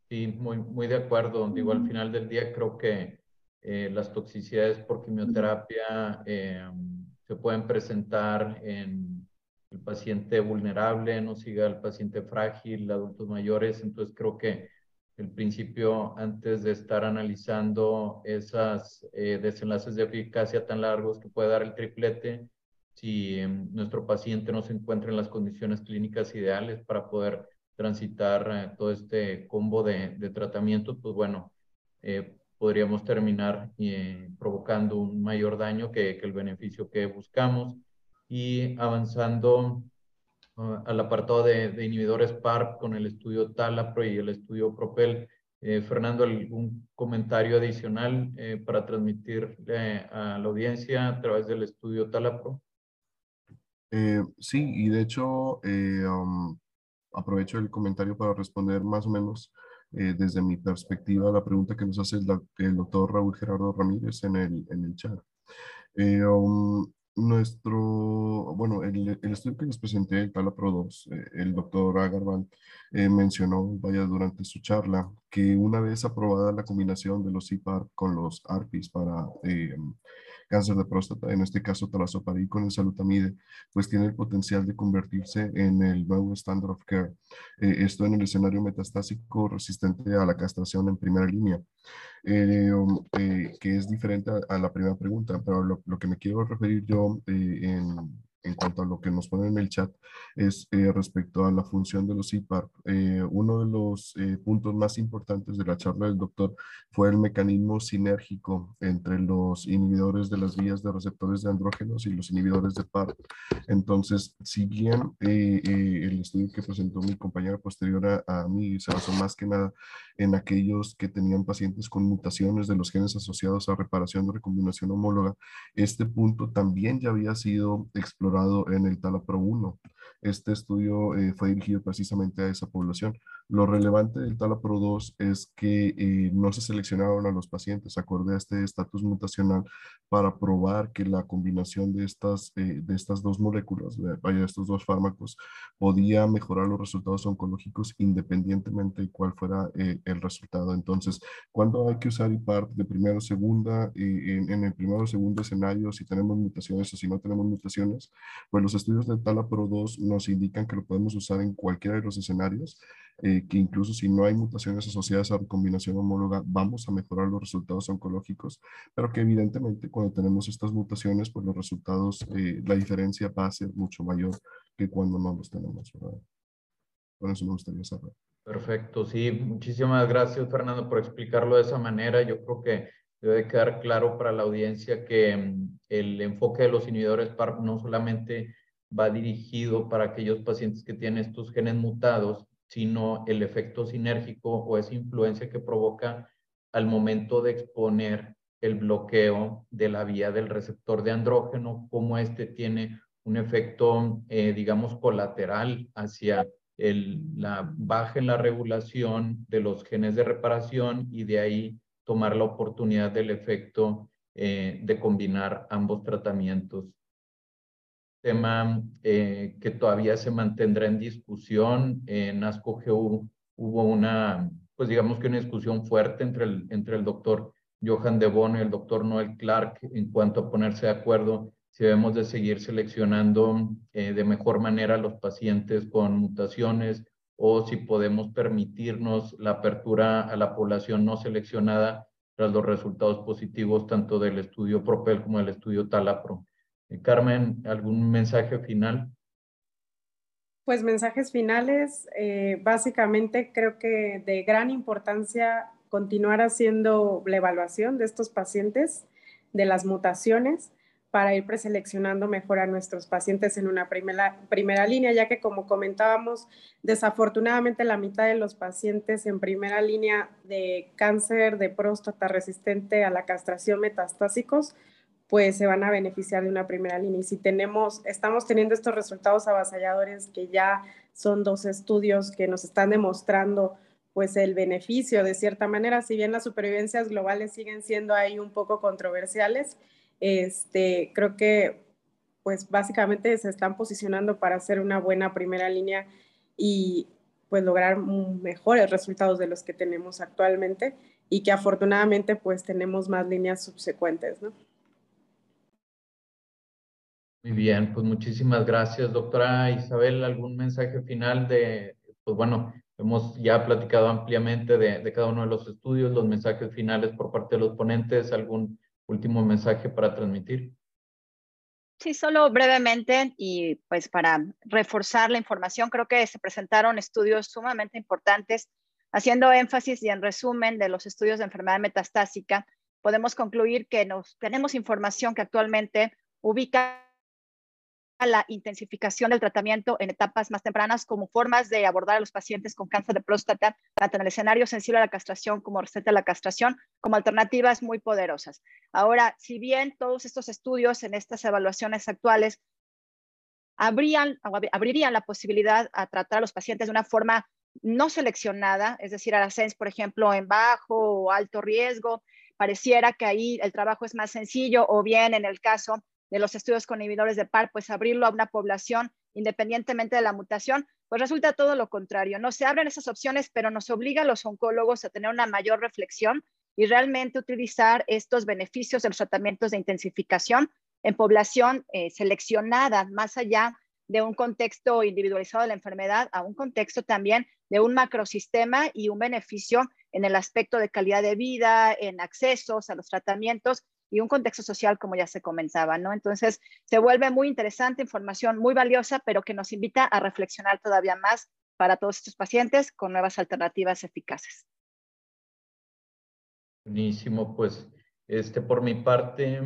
Sí, muy, muy de acuerdo. Digo, al final del día creo que eh, las toxicidades por quimioterapia eh, se pueden presentar en el paciente vulnerable, no siga el paciente frágil, adultos mayores. Entonces creo que el principio, antes de estar analizando esas eh, desenlaces de eficacia tan largos que puede dar el triplete, si em, nuestro paciente no se encuentra en las condiciones clínicas ideales para poder transitar eh, todo este combo de, de tratamientos, pues bueno, eh, podríamos terminar eh, provocando un mayor daño que, que, el beneficio que buscamos. Y avanzando uh, al apartado de, de, inhibidores PARP con el estudio TALAPRO y el estudio PROPEL, Fernando, ¿algún comentario adicional para transmitir a la audiencia a través del estudio TALAPRO? Eh, sí, y de hecho eh, um, aprovecho el comentario para responder más o menos eh, desde mi perspectiva la pregunta que nos hace el, doctor Raúl Gerardo Ramírez en el, en el chat. Um, nuestro, bueno, el, el, estudio que les presenté, el TALAPRO 2, el doctor Agarwal mencionó, vaya, durante su charla, que una vez aprobada la combinación de los CIPAR con los ARPIs para cáncer de próstata, en este caso talazoparib con el salutamide, pues tiene el potencial de convertirse en el nuevo standard of care. Eh, esto en el escenario metastásico resistente a la castración en primera línea, eh, um, eh, que es diferente a, la primera pregunta, pero lo, lo que me quiero referir yo en en cuanto a lo que nos ponen en el chat, es eh, respecto a la función de los IPAR. Eh, uno de los eh, puntos más importantes de la charla del doctor fue el mecanismo sinérgico entre los inhibidores de las vías de receptores de andrógenos y los inhibidores de PAR. Entonces, si bien el estudio que presentó mi compañera posterior a, a mí se basó más que nada en aquellos que tenían pacientes con mutaciones de los genes asociados a reparación de recombinación homóloga, este punto también ya había sido explorado en el TALAPRO 1. Este estudio eh, fue dirigido precisamente a esa población. Lo relevante del TALAPRO 2 es que eh, no se seleccionaron a los pacientes. Acorde a este estatus mutacional para probar que la combinación de estas, eh, de estas dos moléculas, vaya, estos dos fármacos, podía mejorar los resultados oncológicos independientemente de cuál fuera el resultado. Entonces, cuando hay que usar IPAR de primera o segunda, en, en, el primero o segundo escenario, si tenemos mutaciones o si no tenemos mutaciones, pues los estudios de TALAPRO 2 nos indican que lo podemos usar en cualquiera de los escenarios, eh, que incluso si no hay mutaciones asociadas a combinación homóloga, vamos a mejorar los resultados oncológicos, pero que evidentemente cuando tenemos estas mutaciones, pues los resultados, eh, la diferencia va a ser mucho mayor que cuando no los tenemos, ¿verdad? Por eso me gustaría saber. Perfecto, sí, muchísimas gracias Fernando por explicarlo de esa manera. Yo creo que debe quedar claro para la audiencia que mm, el enfoque de los inhibidores PARP no solamente va dirigido para aquellos pacientes que tienen estos genes mutados, sino el efecto sinérgico o esa influencia que provoca al momento de exponer el bloqueo de la vía del receptor de andrógeno, como este tiene un efecto, eh, digamos, colateral hacia la baja en la regulación de los genes de reparación y de ahí tomar la oportunidad del efecto eh, de combinar ambos tratamientos. Tema eh, que todavía se mantendrá en discusión. En ASCO-GU hubo una, pues digamos que una discusión fuerte entre el, entre el doctor Johan de Bono y el doctor Noel Clark en cuanto a ponerse de acuerdo si debemos de seguir seleccionando eh, de mejor manera los pacientes con mutaciones o si podemos permitirnos la apertura a la población no seleccionada tras los resultados positivos tanto del estudio PROPEL como del estudio TALAPRO. Eh, Carmen, ¿algún mensaje final? Pues mensajes finales, eh, básicamente creo que de gran importancia continuar haciendo la evaluación de estos pacientes, de las mutaciones, para ir preseleccionando mejor a nuestros pacientes en una primera, primera línea, ya que como comentábamos, desafortunadamente la mitad de los pacientes en primera línea de cáncer de próstata resistente a la castración metastásicos, pues se van a beneficiar de una primera línea. Y si tenemos, estamos teniendo estos resultados avasalladores que ya son dos estudios que nos están demostrando pues el beneficio de cierta manera, si bien las supervivencias globales siguen siendo ahí un poco controversiales, este, creo que pues básicamente se están posicionando para hacer una buena primera línea y pues lograr mejores resultados de los que tenemos actualmente y que afortunadamente pues tenemos más líneas subsecuentes, ¿no? Muy bien, pues muchísimas gracias, doctora Isabel. ¿Algún mensaje final de, pues bueno, hemos ya platicado ampliamente de, de cada uno de los estudios, los mensajes finales por parte de los ponentes, algún último mensaje para transmitir. Sí, solo brevemente y pues para reforzar la información, creo que se presentaron estudios sumamente importantes haciendo énfasis y en resumen de los estudios de enfermedad metastásica, podemos concluir que nos, tenemos información que actualmente ubica la intensificación del tratamiento en etapas más tempranas como formas de abordar a los pacientes con cáncer de próstata, tanto en el escenario sensible a la castración como receta a la castración, como alternativas muy poderosas. Ahora, si bien todos estos estudios en estas evaluaciones actuales abrían, abrirían la posibilidad a tratar a los pacientes de una forma no seleccionada, es decir, a la SENS, por ejemplo, en bajo o alto riesgo, pareciera que ahí el trabajo es más sencillo, o bien en el caso de los estudios con inhibidores de PAR, pues abrirlo a una población independientemente de la mutación, pues resulta todo lo contrario. No se abren esas opciones, pero nos obliga a los oncólogos a tener una mayor reflexión y realmente utilizar estos beneficios de los tratamientos de intensificación en población eh, seleccionada, más allá de un contexto individualizado de la enfermedad, a un contexto también de un macrosistema y un beneficio en el aspecto de calidad de vida, en accesos a los tratamientos y un contexto social, como ya se comentaba, ¿no? Entonces, se vuelve muy interesante, información muy valiosa, pero que nos invita a reflexionar todavía más para todos estos pacientes con nuevas alternativas eficaces. Buenísimo, pues este, por mi parte,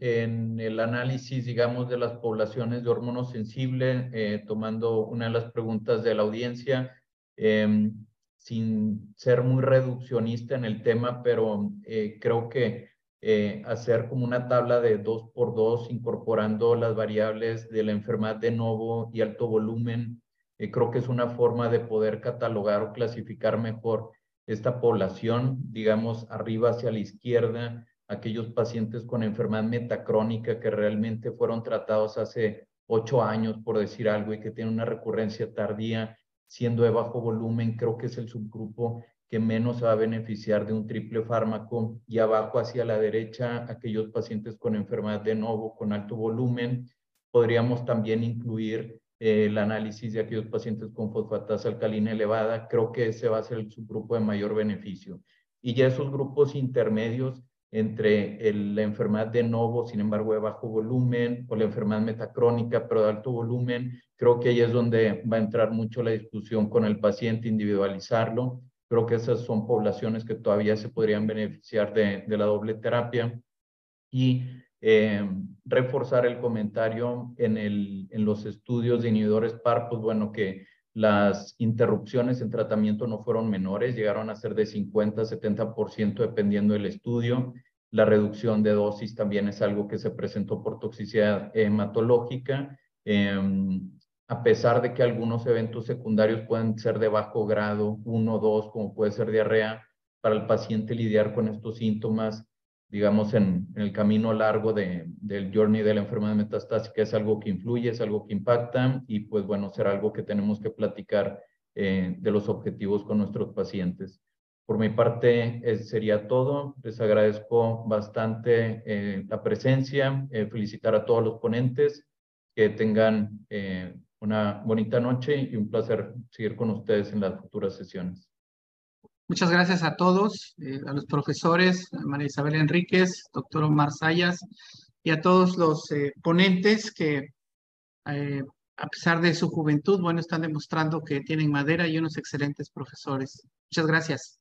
en el análisis, digamos, de las poblaciones de hormonos sensibles, eh, tomando una de las preguntas de la audiencia, em, sin ser muy reduccionista en el tema, pero eh, creo que eh, hacer como una tabla de dos por dos, incorporando las variables de la enfermedad de novo y alto volumen. Eh, creo que es una forma de poder catalogar o clasificar mejor esta población, digamos, arriba hacia la izquierda, aquellos pacientes con enfermedad metacrónica que realmente fueron tratados hace ocho años, por decir algo, y que tienen una recurrencia tardía, siendo de bajo volumen, creo que es el subgrupo que menos se va a beneficiar de un triple fármaco y abajo hacia la derecha aquellos pacientes con enfermedad de novo con alto volumen. Podríamos también incluir eh, el análisis de aquellos pacientes con fosfatasa alcalina elevada. Creo que ese va a ser el subgrupo de mayor beneficio. Y ya esos grupos intermedios entre la enfermedad de novo, sin embargo, de bajo volumen, o la enfermedad metacrónica, pero de alto volumen, creo que ahí es donde va a entrar mucho la discusión con el paciente, individualizarlo Creo que esas son poblaciones que todavía se podrían beneficiar de, la doble terapia. Y eh, reforzar el comentario en, el, en los estudios de inhibidores PAR, pues bueno, que las interrupciones en tratamiento no fueron menores, llegaron a ser de 50 a 70% dependiendo del estudio. La reducción de dosis también es algo que se presentó por toxicidad hematológica. Em, a pesar de que algunos eventos secundarios pueden ser de bajo grado, uno o dos, como puede ser diarrea, para el paciente lidiar con estos síntomas digamos, en, el camino largo de, del journey de la enfermedad metastásica es algo que influye, es algo que impacta y pues bueno, será algo que tenemos que platicar eh, de los objetivos con nuestros pacientes. Por mi parte, sería todo. Les agradezco bastante eh, la presencia, eh, felicitar a todos los ponentes, que tengan una bonita noche y un placer seguir con ustedes en las futuras sesiones. Muchas gracias a todos, eh, a los profesores, a María Isabel Enríquez, doctor Omar Sayas y a todos los eh, ponentes que eh, a pesar de su juventud, bueno, están demostrando que tienen madera y unos excelentes profesores. Muchas gracias.